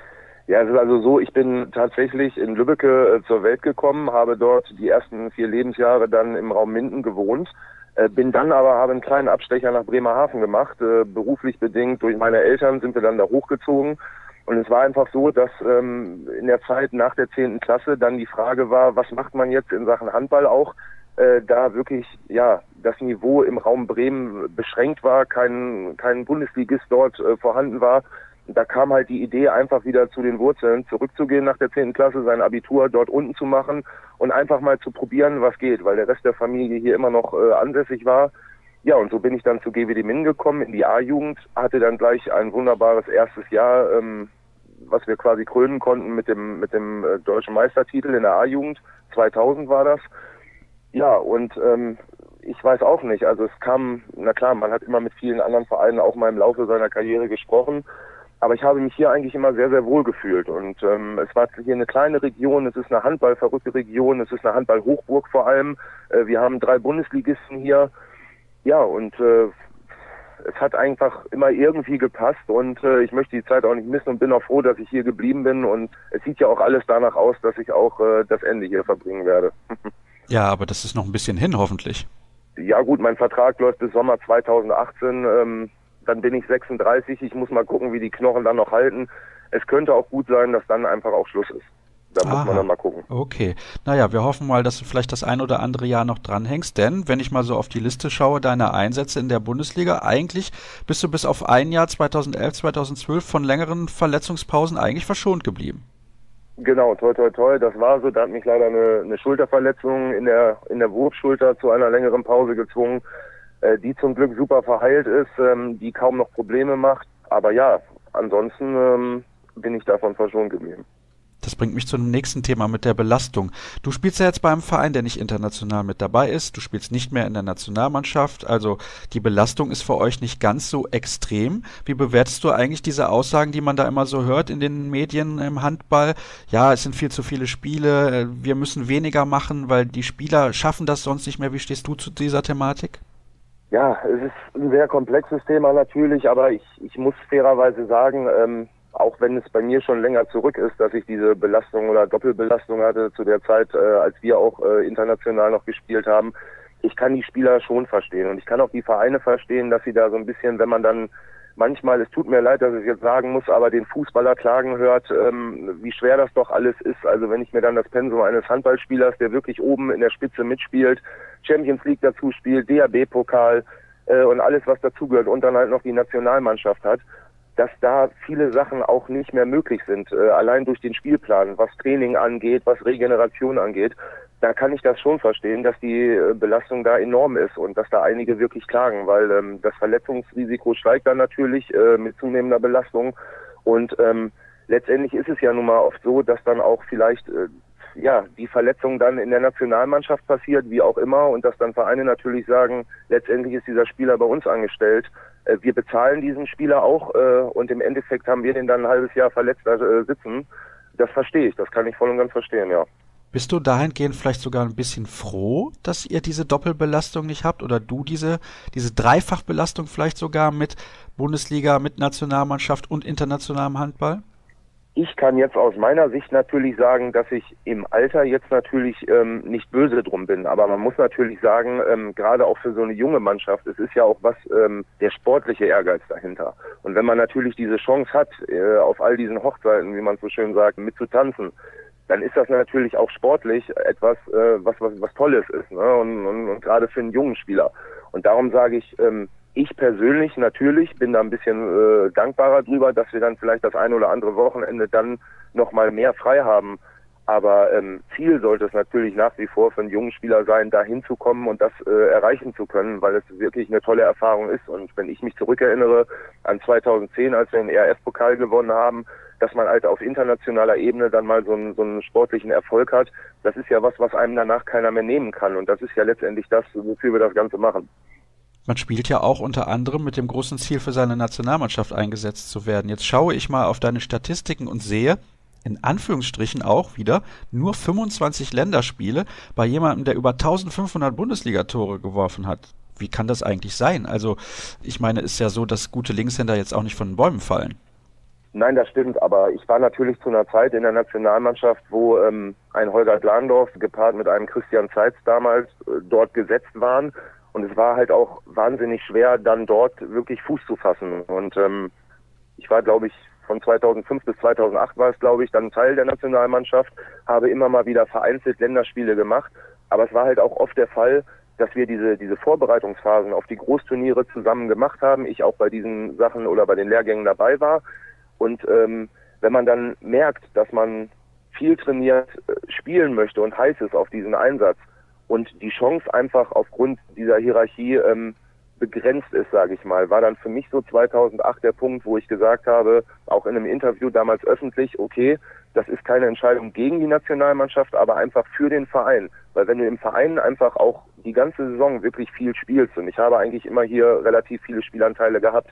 Ja, es ist also so, ich bin tatsächlich in Lübbecke äh, zur Welt gekommen, habe dort die ersten vier Lebensjahre dann im Raum Minden gewohnt, äh, bin dann aber, habe einen kleinen Abstecher nach Bremerhaven gemacht, äh, beruflich bedingt durch meine Eltern sind wir dann da hochgezogen. Und es war einfach so, dass ähm, in der Zeit nach der zehnten Klasse dann die Frage war, was macht man jetzt in Sachen Handball auch, äh, da wirklich ja das Niveau im Raum Bremen beschränkt war, kein, kein Bundesligist dort äh, vorhanden war da kam halt die Idee, einfach wieder zu den Wurzeln zurückzugehen nach der 10. Klasse, sein Abitur dort unten zu machen und einfach mal zu probieren, was geht, weil der Rest der Familie hier immer noch äh, ansässig war. Ja, und so bin ich dann zu GWD Min gekommen, in die A-Jugend, hatte dann gleich ein wunderbares erstes Jahr, ähm, was wir quasi krönen konnten mit dem, mit dem äh, deutschen Meistertitel in der A-Jugend. 2000 war das. Ja, und ähm, ich weiß auch nicht. Also es kam, na klar, man hat immer mit vielen anderen Vereinen auch mal im Laufe seiner Karriere gesprochen. Aber ich habe mich hier eigentlich immer sehr, sehr wohl gefühlt. Und ähm, es war hier eine kleine Region, es ist eine handballverrückte Region, es ist eine Handballhochburg vor allem. Äh, wir haben drei Bundesligisten hier. Ja, und äh, es hat einfach immer irgendwie gepasst und äh, ich möchte die Zeit auch nicht missen und bin auch froh, dass ich hier geblieben bin. Und es sieht ja auch alles danach aus, dass ich auch äh, das Ende hier verbringen werde. ja, aber das ist noch ein bisschen hin, hoffentlich. Ja gut, mein Vertrag läuft bis Sommer 2018. Ähm, dann bin ich 36, ich muss mal gucken, wie die Knochen dann noch halten. Es könnte auch gut sein, dass dann einfach auch Schluss ist. Da muss man dann mal gucken. Okay. Naja, wir hoffen mal, dass du vielleicht das ein oder andere Jahr noch dranhängst, denn wenn ich mal so auf die Liste schaue, deine Einsätze in der Bundesliga, eigentlich bist du bis auf ein Jahr 2011, 2012 von längeren Verletzungspausen eigentlich verschont geblieben. Genau, toi toi toi, das war so. Da hat mich leider eine, eine Schulterverletzung in der in der Wurfschulter zu einer längeren Pause gezwungen. Äh, die zum Glück super verheilt ist, ähm, die kaum noch Probleme macht. Aber ja, ansonsten ähm, bin ich davon verschont geblieben. Das bringt mich zum nächsten Thema mit der Belastung. Du spielst ja jetzt bei einem Verein, der nicht international mit dabei ist. Du spielst nicht mehr in der Nationalmannschaft. Also die Belastung ist für euch nicht ganz so extrem. Wie bewertest du eigentlich diese Aussagen, die man da immer so hört in den Medien im Handball? Ja, es sind viel zu viele Spiele. Wir müssen weniger machen, weil die Spieler schaffen das sonst nicht mehr. Wie stehst du zu dieser Thematik? Ja, es ist ein sehr komplexes Thema natürlich, aber ich, ich muss fairerweise sagen, ähm, auch wenn es bei mir schon länger zurück ist, dass ich diese Belastung oder Doppelbelastung hatte zu der Zeit, äh, als wir auch äh, international noch gespielt haben, ich kann die Spieler schon verstehen und ich kann auch die Vereine verstehen, dass sie da so ein bisschen, wenn man dann manchmal, es tut mir leid, dass ich jetzt sagen muss, aber den Fußballer klagen hört, ähm, wie schwer das doch alles ist. Also wenn ich mir dann das Pensum eines Handballspielers, der wirklich oben in der Spitze mitspielt, Champions League dazu spielt, DAB-Pokal äh, und alles, was dazugehört und dann halt noch die Nationalmannschaft hat, dass da viele Sachen auch nicht mehr möglich sind, äh, allein durch den Spielplan, was Training angeht, was Regeneration angeht da kann ich das schon verstehen, dass die äh, Belastung da enorm ist und dass da einige wirklich klagen, weil ähm, das Verletzungsrisiko steigt dann natürlich äh, mit zunehmender Belastung und ähm, letztendlich ist es ja nun mal oft so, dass dann auch vielleicht äh, ja die Verletzung dann in der Nationalmannschaft passiert, wie auch immer, und dass dann Vereine natürlich sagen, letztendlich ist dieser Spieler bei uns angestellt. Äh, wir bezahlen diesen Spieler auch äh, und im Endeffekt haben wir den dann ein halbes Jahr verletzt äh, sitzen. Das verstehe ich, das kann ich voll und ganz verstehen, ja. Bist du dahingehend vielleicht sogar ein bisschen froh, dass ihr diese Doppelbelastung nicht habt oder du diese, diese Dreifachbelastung vielleicht sogar mit Bundesliga, mit Nationalmannschaft und internationalem Handball? Ich kann jetzt aus meiner Sicht natürlich sagen, dass ich im Alter jetzt natürlich ähm, nicht böse drum bin. Aber man muss natürlich sagen, ähm, gerade auch für so eine junge Mannschaft, es ist ja auch was ähm, der sportliche Ehrgeiz dahinter. Und wenn man natürlich diese Chance hat, äh, auf all diesen Hochzeiten, wie man so schön sagt, mitzutanzen, dann ist das natürlich auch sportlich etwas, äh, was, was, was Tolles ist. Ne? Und, und, und gerade für einen jungen Spieler. Und darum sage ich, ähm, ich persönlich natürlich bin da ein bisschen äh, dankbarer drüber, dass wir dann vielleicht das ein oder andere Wochenende dann nochmal mehr frei haben. Aber ähm, Ziel sollte es natürlich nach wie vor für einen jungen Spieler sein, da hinzukommen und das äh, erreichen zu können, weil es wirklich eine tolle Erfahrung ist. Und wenn ich mich zurückerinnere an 2010, als wir den ERF-Pokal gewonnen haben, dass man halt auf internationaler Ebene dann mal so einen, so einen sportlichen Erfolg hat, das ist ja was, was einem danach keiner mehr nehmen kann. Und das ist ja letztendlich das, wofür wir das Ganze machen. Man spielt ja auch unter anderem mit dem großen Ziel, für seine Nationalmannschaft eingesetzt zu werden. Jetzt schaue ich mal auf deine Statistiken und sehe, in Anführungsstrichen auch wieder, nur 25 Länderspiele bei jemandem, der über 1500 Bundesligatore geworfen hat. Wie kann das eigentlich sein? Also, ich meine, ist ja so, dass gute Linkshänder jetzt auch nicht von den Bäumen fallen. Nein, das stimmt, aber ich war natürlich zu einer Zeit in der Nationalmannschaft, wo ähm, ein Holger Glandorf gepaart mit einem Christian Zeitz damals äh, dort gesetzt waren und es war halt auch wahnsinnig schwer, dann dort wirklich Fuß zu fassen. Und ähm, ich war, glaube ich, von 2005 bis 2008 war es, glaube ich, dann Teil der Nationalmannschaft, habe immer mal wieder vereinzelt Länderspiele gemacht. Aber es war halt auch oft der Fall, dass wir diese, diese Vorbereitungsphasen auf die Großturniere zusammen gemacht haben. Ich auch bei diesen Sachen oder bei den Lehrgängen dabei war. Und ähm, wenn man dann merkt, dass man viel trainiert äh, spielen möchte und heiß ist auf diesen Einsatz, und die Chance einfach aufgrund dieser Hierarchie ähm, begrenzt ist, sage ich mal, war dann für mich so 2008 der Punkt, wo ich gesagt habe, auch in einem Interview damals öffentlich, okay, das ist keine Entscheidung gegen die Nationalmannschaft, aber einfach für den Verein. Weil wenn du im Verein einfach auch die ganze Saison wirklich viel spielst, und ich habe eigentlich immer hier relativ viele Spielanteile gehabt,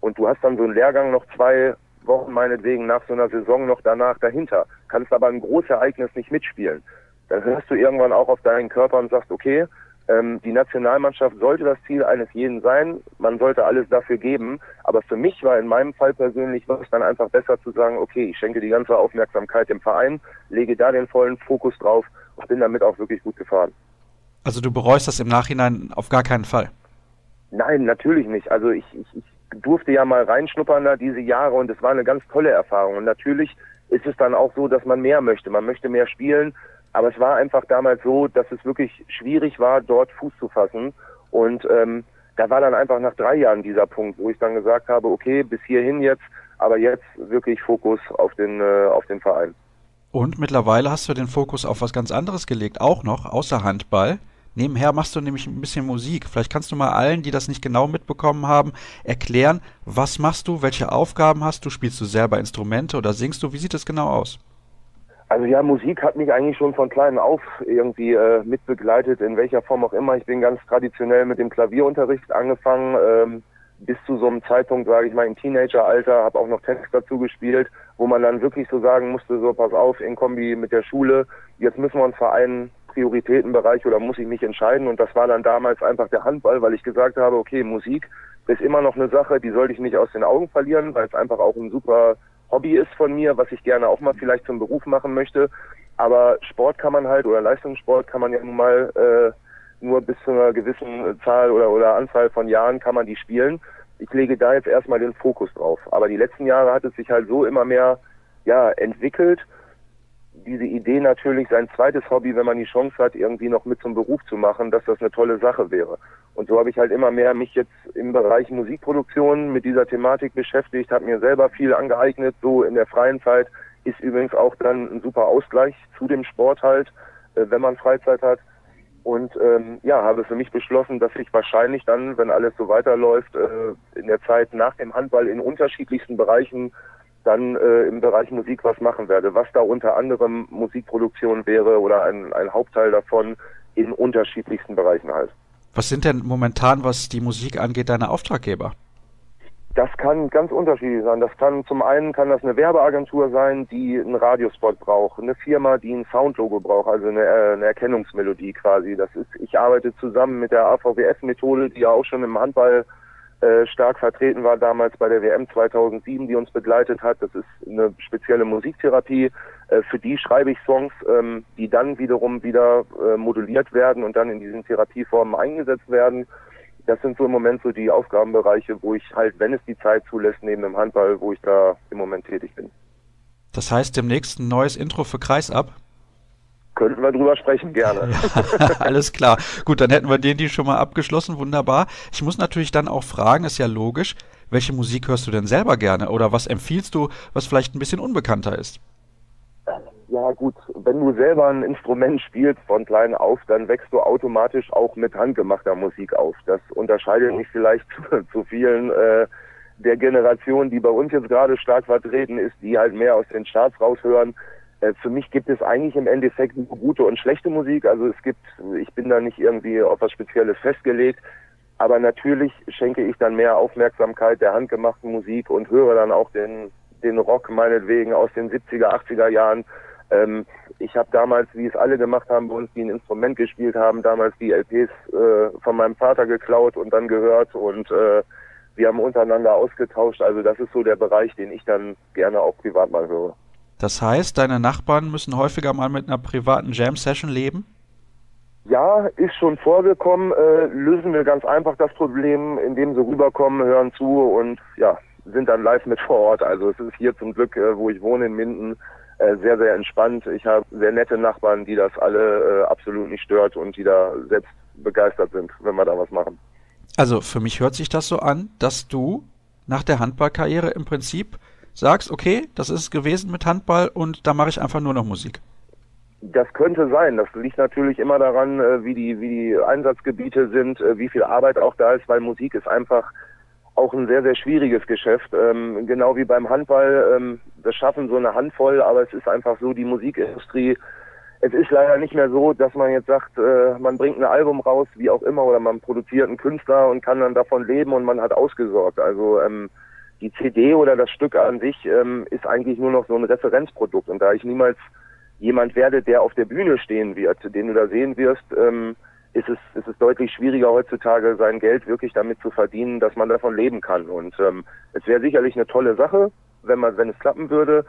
und du hast dann so einen Lehrgang noch zwei Wochen meinetwegen nach so einer Saison noch danach dahinter, kannst aber ein Großereignis nicht mitspielen dann hörst du irgendwann auch auf deinen Körper und sagst, okay, ähm, die Nationalmannschaft sollte das Ziel eines jeden sein, man sollte alles dafür geben, aber für mich war in meinem Fall persönlich war es dann einfach besser zu sagen, okay, ich schenke die ganze Aufmerksamkeit dem Verein, lege da den vollen Fokus drauf und bin damit auch wirklich gut gefahren. Also du bereust das im Nachhinein auf gar keinen Fall? Nein, natürlich nicht. Also ich, ich, ich durfte ja mal reinschnuppern da diese Jahre und es war eine ganz tolle Erfahrung. Und natürlich ist es dann auch so, dass man mehr möchte. Man möchte mehr spielen, aber es war einfach damals so, dass es wirklich schwierig war, dort Fuß zu fassen. Und ähm, da war dann einfach nach drei Jahren dieser Punkt, wo ich dann gesagt habe, okay, bis hierhin jetzt, aber jetzt wirklich Fokus auf den, äh, auf den Verein. Und mittlerweile hast du den Fokus auf was ganz anderes gelegt, auch noch, außer Handball. Nebenher machst du nämlich ein bisschen Musik. Vielleicht kannst du mal allen, die das nicht genau mitbekommen haben, erklären, was machst du, welche Aufgaben hast du, spielst du selber Instrumente oder singst du, wie sieht es genau aus? Also ja, Musik hat mich eigentlich schon von klein auf irgendwie äh, mitbegleitet, in welcher Form auch immer. Ich bin ganz traditionell mit dem Klavierunterricht angefangen, ähm, bis zu so einem Zeitpunkt, sage ich mal, im Teenageralter, habe auch noch Tennis dazu gespielt, wo man dann wirklich so sagen musste, so pass auf, in Kombi mit der Schule, jetzt müssen wir uns für einen Prioritätenbereich oder muss ich mich entscheiden und das war dann damals einfach der Handball, weil ich gesagt habe, okay, Musik ist immer noch eine Sache, die sollte ich nicht aus den Augen verlieren, weil es einfach auch ein super Hobby ist von mir, was ich gerne auch mal vielleicht zum Beruf machen möchte. Aber Sport kann man halt oder Leistungssport kann man ja nun mal äh, nur bis zu einer gewissen Zahl oder, oder Anzahl von Jahren kann man die spielen. Ich lege da jetzt erstmal den Fokus drauf. Aber die letzten Jahre hat es sich halt so immer mehr ja, entwickelt diese Idee natürlich, sein zweites Hobby, wenn man die Chance hat, irgendwie noch mit zum Beruf zu machen, dass das eine tolle Sache wäre. Und so habe ich halt immer mehr mich jetzt im Bereich Musikproduktion mit dieser Thematik beschäftigt, habe mir selber viel angeeignet, so in der freien Zeit ist übrigens auch dann ein super Ausgleich zu dem Sport halt, äh, wenn man Freizeit hat. Und ähm, ja, habe für mich beschlossen, dass ich wahrscheinlich dann, wenn alles so weiterläuft, äh, in der Zeit nach dem Handball in unterschiedlichsten Bereichen dann äh, im Bereich Musik was machen werde. Was da unter anderem Musikproduktion wäre oder ein, ein Hauptteil davon in unterschiedlichsten Bereichen halt. Was sind denn momentan, was die Musik angeht, deine Auftraggeber? Das kann ganz unterschiedlich sein. Das kann zum einen kann das eine Werbeagentur sein, die einen Radiospot braucht, eine Firma, die ein Soundlogo braucht, also eine, äh, eine Erkennungsmelodie quasi. Das ist, ich arbeite zusammen mit der AVWF-Methode, die ja auch schon im Handball äh, stark vertreten war damals bei der WM 2007, die uns begleitet hat. Das ist eine spezielle Musiktherapie. Äh, für die schreibe ich Songs, ähm, die dann wiederum wieder äh, moduliert werden und dann in diesen Therapieformen eingesetzt werden das sind so im Moment so die Aufgabenbereiche, wo ich halt, wenn es die Zeit zulässt, neben dem Handball, wo ich da im Moment tätig bin. Das heißt, demnächst ein neues Intro für Kreisab? Könnten wir drüber sprechen, gerne. Ja, alles klar. Gut, dann hätten wir den die schon mal abgeschlossen. Wunderbar. Ich muss natürlich dann auch fragen, ist ja logisch, welche Musik hörst du denn selber gerne oder was empfiehlst du, was vielleicht ein bisschen unbekannter ist? Ja gut, wenn du selber ein Instrument spielst von klein auf, dann wächst du automatisch auch mit handgemachter Musik auf. Das unterscheidet mich vielleicht zu, zu vielen äh, der Generation, die bei uns jetzt gerade stark vertreten ist, die halt mehr aus den Charts raushören. Äh, für mich gibt es eigentlich im Endeffekt nur gute und schlechte Musik. Also es gibt, ich bin da nicht irgendwie auf was Spezielles festgelegt. Aber natürlich schenke ich dann mehr Aufmerksamkeit der handgemachten Musik und höre dann auch den, den Rock meinetwegen aus den 70er, 80er Jahren ähm, ich habe damals, wie es alle gemacht haben bei uns, die ein Instrument gespielt haben, damals die LPs äh, von meinem Vater geklaut und dann gehört und äh, wir haben untereinander ausgetauscht. Also das ist so der Bereich, den ich dann gerne auch privat mal höre. Das heißt, deine Nachbarn müssen häufiger mal mit einer privaten Jam-Session leben? Ja, ist schon vorgekommen. Äh, lösen wir ganz einfach das Problem, indem sie rüberkommen, hören zu und ja, sind dann live mit vor Ort. Also es ist hier zum Glück, äh, wo ich wohne in Minden, äh, sehr, sehr entspannt. Ich habe sehr nette Nachbarn, die das alle äh, absolut nicht stört und die da selbst begeistert sind, wenn wir da was machen. Also für mich hört sich das so an, dass du nach der Handballkarriere im Prinzip sagst, okay, das ist gewesen mit Handball und da mache ich einfach nur noch Musik. Das könnte sein. Das liegt natürlich immer daran, äh, wie die, wie die Einsatzgebiete sind, äh, wie viel Arbeit auch da ist, weil Musik ist einfach auch ein sehr, sehr schwieriges Geschäft. Ähm, genau wie beim Handball. Ähm, das schaffen so eine Handvoll, aber es ist einfach so, die Musikindustrie, es ist leider nicht mehr so, dass man jetzt sagt, äh, man bringt ein Album raus, wie auch immer, oder man produziert einen Künstler und kann dann davon leben und man hat ausgesorgt. Also ähm, die CD oder das Stück an sich ähm, ist eigentlich nur noch so ein Referenzprodukt. Und da ich niemals jemand werde, der auf der Bühne stehen wird, den du da sehen wirst, ähm, ist es, ist es deutlich schwieriger heutzutage, sein Geld wirklich damit zu verdienen, dass man davon leben kann. Und ähm, es wäre sicherlich eine tolle Sache, wenn man, wenn es klappen würde.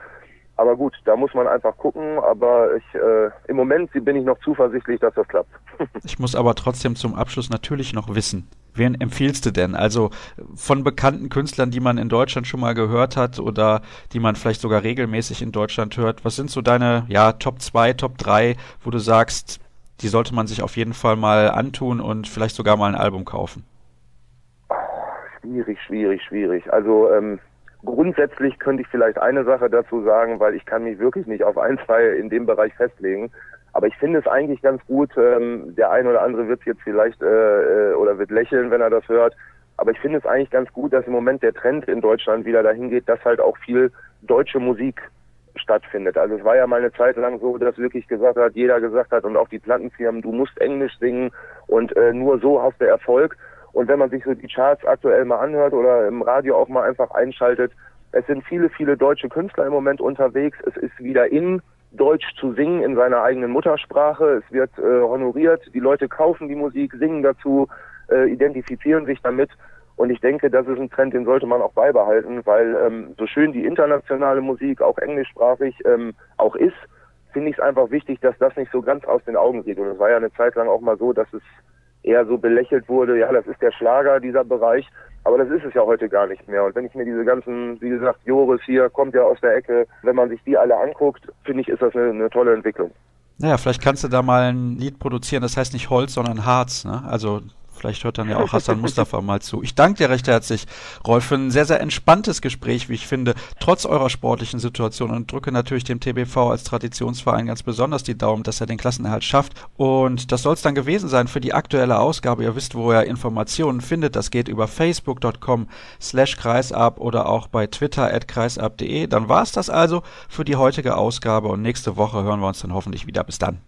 Aber gut, da muss man einfach gucken. Aber ich, äh, im Moment bin ich noch zuversichtlich, dass das klappt. ich muss aber trotzdem zum Abschluss natürlich noch wissen, wen empfiehlst du denn? Also von bekannten Künstlern, die man in Deutschland schon mal gehört hat oder die man vielleicht sogar regelmäßig in Deutschland hört. Was sind so deine, ja, Top 2, Top 3, wo du sagst, die sollte man sich auf jeden Fall mal antun und vielleicht sogar mal ein Album kaufen? Schwierig, schwierig, schwierig. Also ähm, grundsätzlich könnte ich vielleicht eine Sache dazu sagen, weil ich kann mich wirklich nicht auf ein, zwei in dem Bereich festlegen. Aber ich finde es eigentlich ganz gut. Ähm, der ein oder andere wird jetzt vielleicht äh, äh, oder wird lächeln, wenn er das hört. Aber ich finde es eigentlich ganz gut, dass im Moment der Trend in Deutschland wieder dahin geht, dass halt auch viel deutsche Musik stattfindet. Also es war ja mal eine Zeit lang so, dass wirklich gesagt hat, jeder gesagt hat und auch die Plattenfirmen, du musst Englisch singen und äh, nur so hast du Erfolg. Und wenn man sich so die Charts aktuell mal anhört oder im Radio auch mal einfach einschaltet, es sind viele, viele deutsche Künstler im Moment unterwegs. Es ist wieder in, Deutsch zu singen in seiner eigenen Muttersprache. Es wird äh, honoriert. Die Leute kaufen die Musik, singen dazu, äh, identifizieren sich damit. Und ich denke, das ist ein Trend, den sollte man auch beibehalten, weil ähm, so schön die internationale Musik, auch englischsprachig, ähm, auch ist, finde ich es einfach wichtig, dass das nicht so ganz aus den Augen geht. Und es war ja eine Zeit lang auch mal so, dass es eher so belächelt wurde, ja, das ist der Schlager, dieser Bereich. Aber das ist es ja heute gar nicht mehr. Und wenn ich mir diese ganzen, wie gesagt, Joris hier kommt ja aus der Ecke, wenn man sich die alle anguckt, finde ich, ist das eine, eine tolle Entwicklung. Naja, vielleicht kannst du da mal ein Lied produzieren, das heißt nicht Holz, sondern Harz. Ne? Also Vielleicht hört dann ja auch Hassan Mustafa mal zu. Ich danke dir recht herzlich, Rolf, für ein sehr, sehr entspanntes Gespräch, wie ich finde, trotz eurer sportlichen Situation und drücke natürlich dem TBV als Traditionsverein ganz besonders die Daumen, dass er den Klassenerhalt schafft. Und das soll es dann gewesen sein für die aktuelle Ausgabe. Ihr wisst, wo ihr Informationen findet. Das geht über facebook.com slash kreisab oder auch bei twitter at kreisab.de. Dann war es das also für die heutige Ausgabe und nächste Woche hören wir uns dann hoffentlich wieder. Bis dann.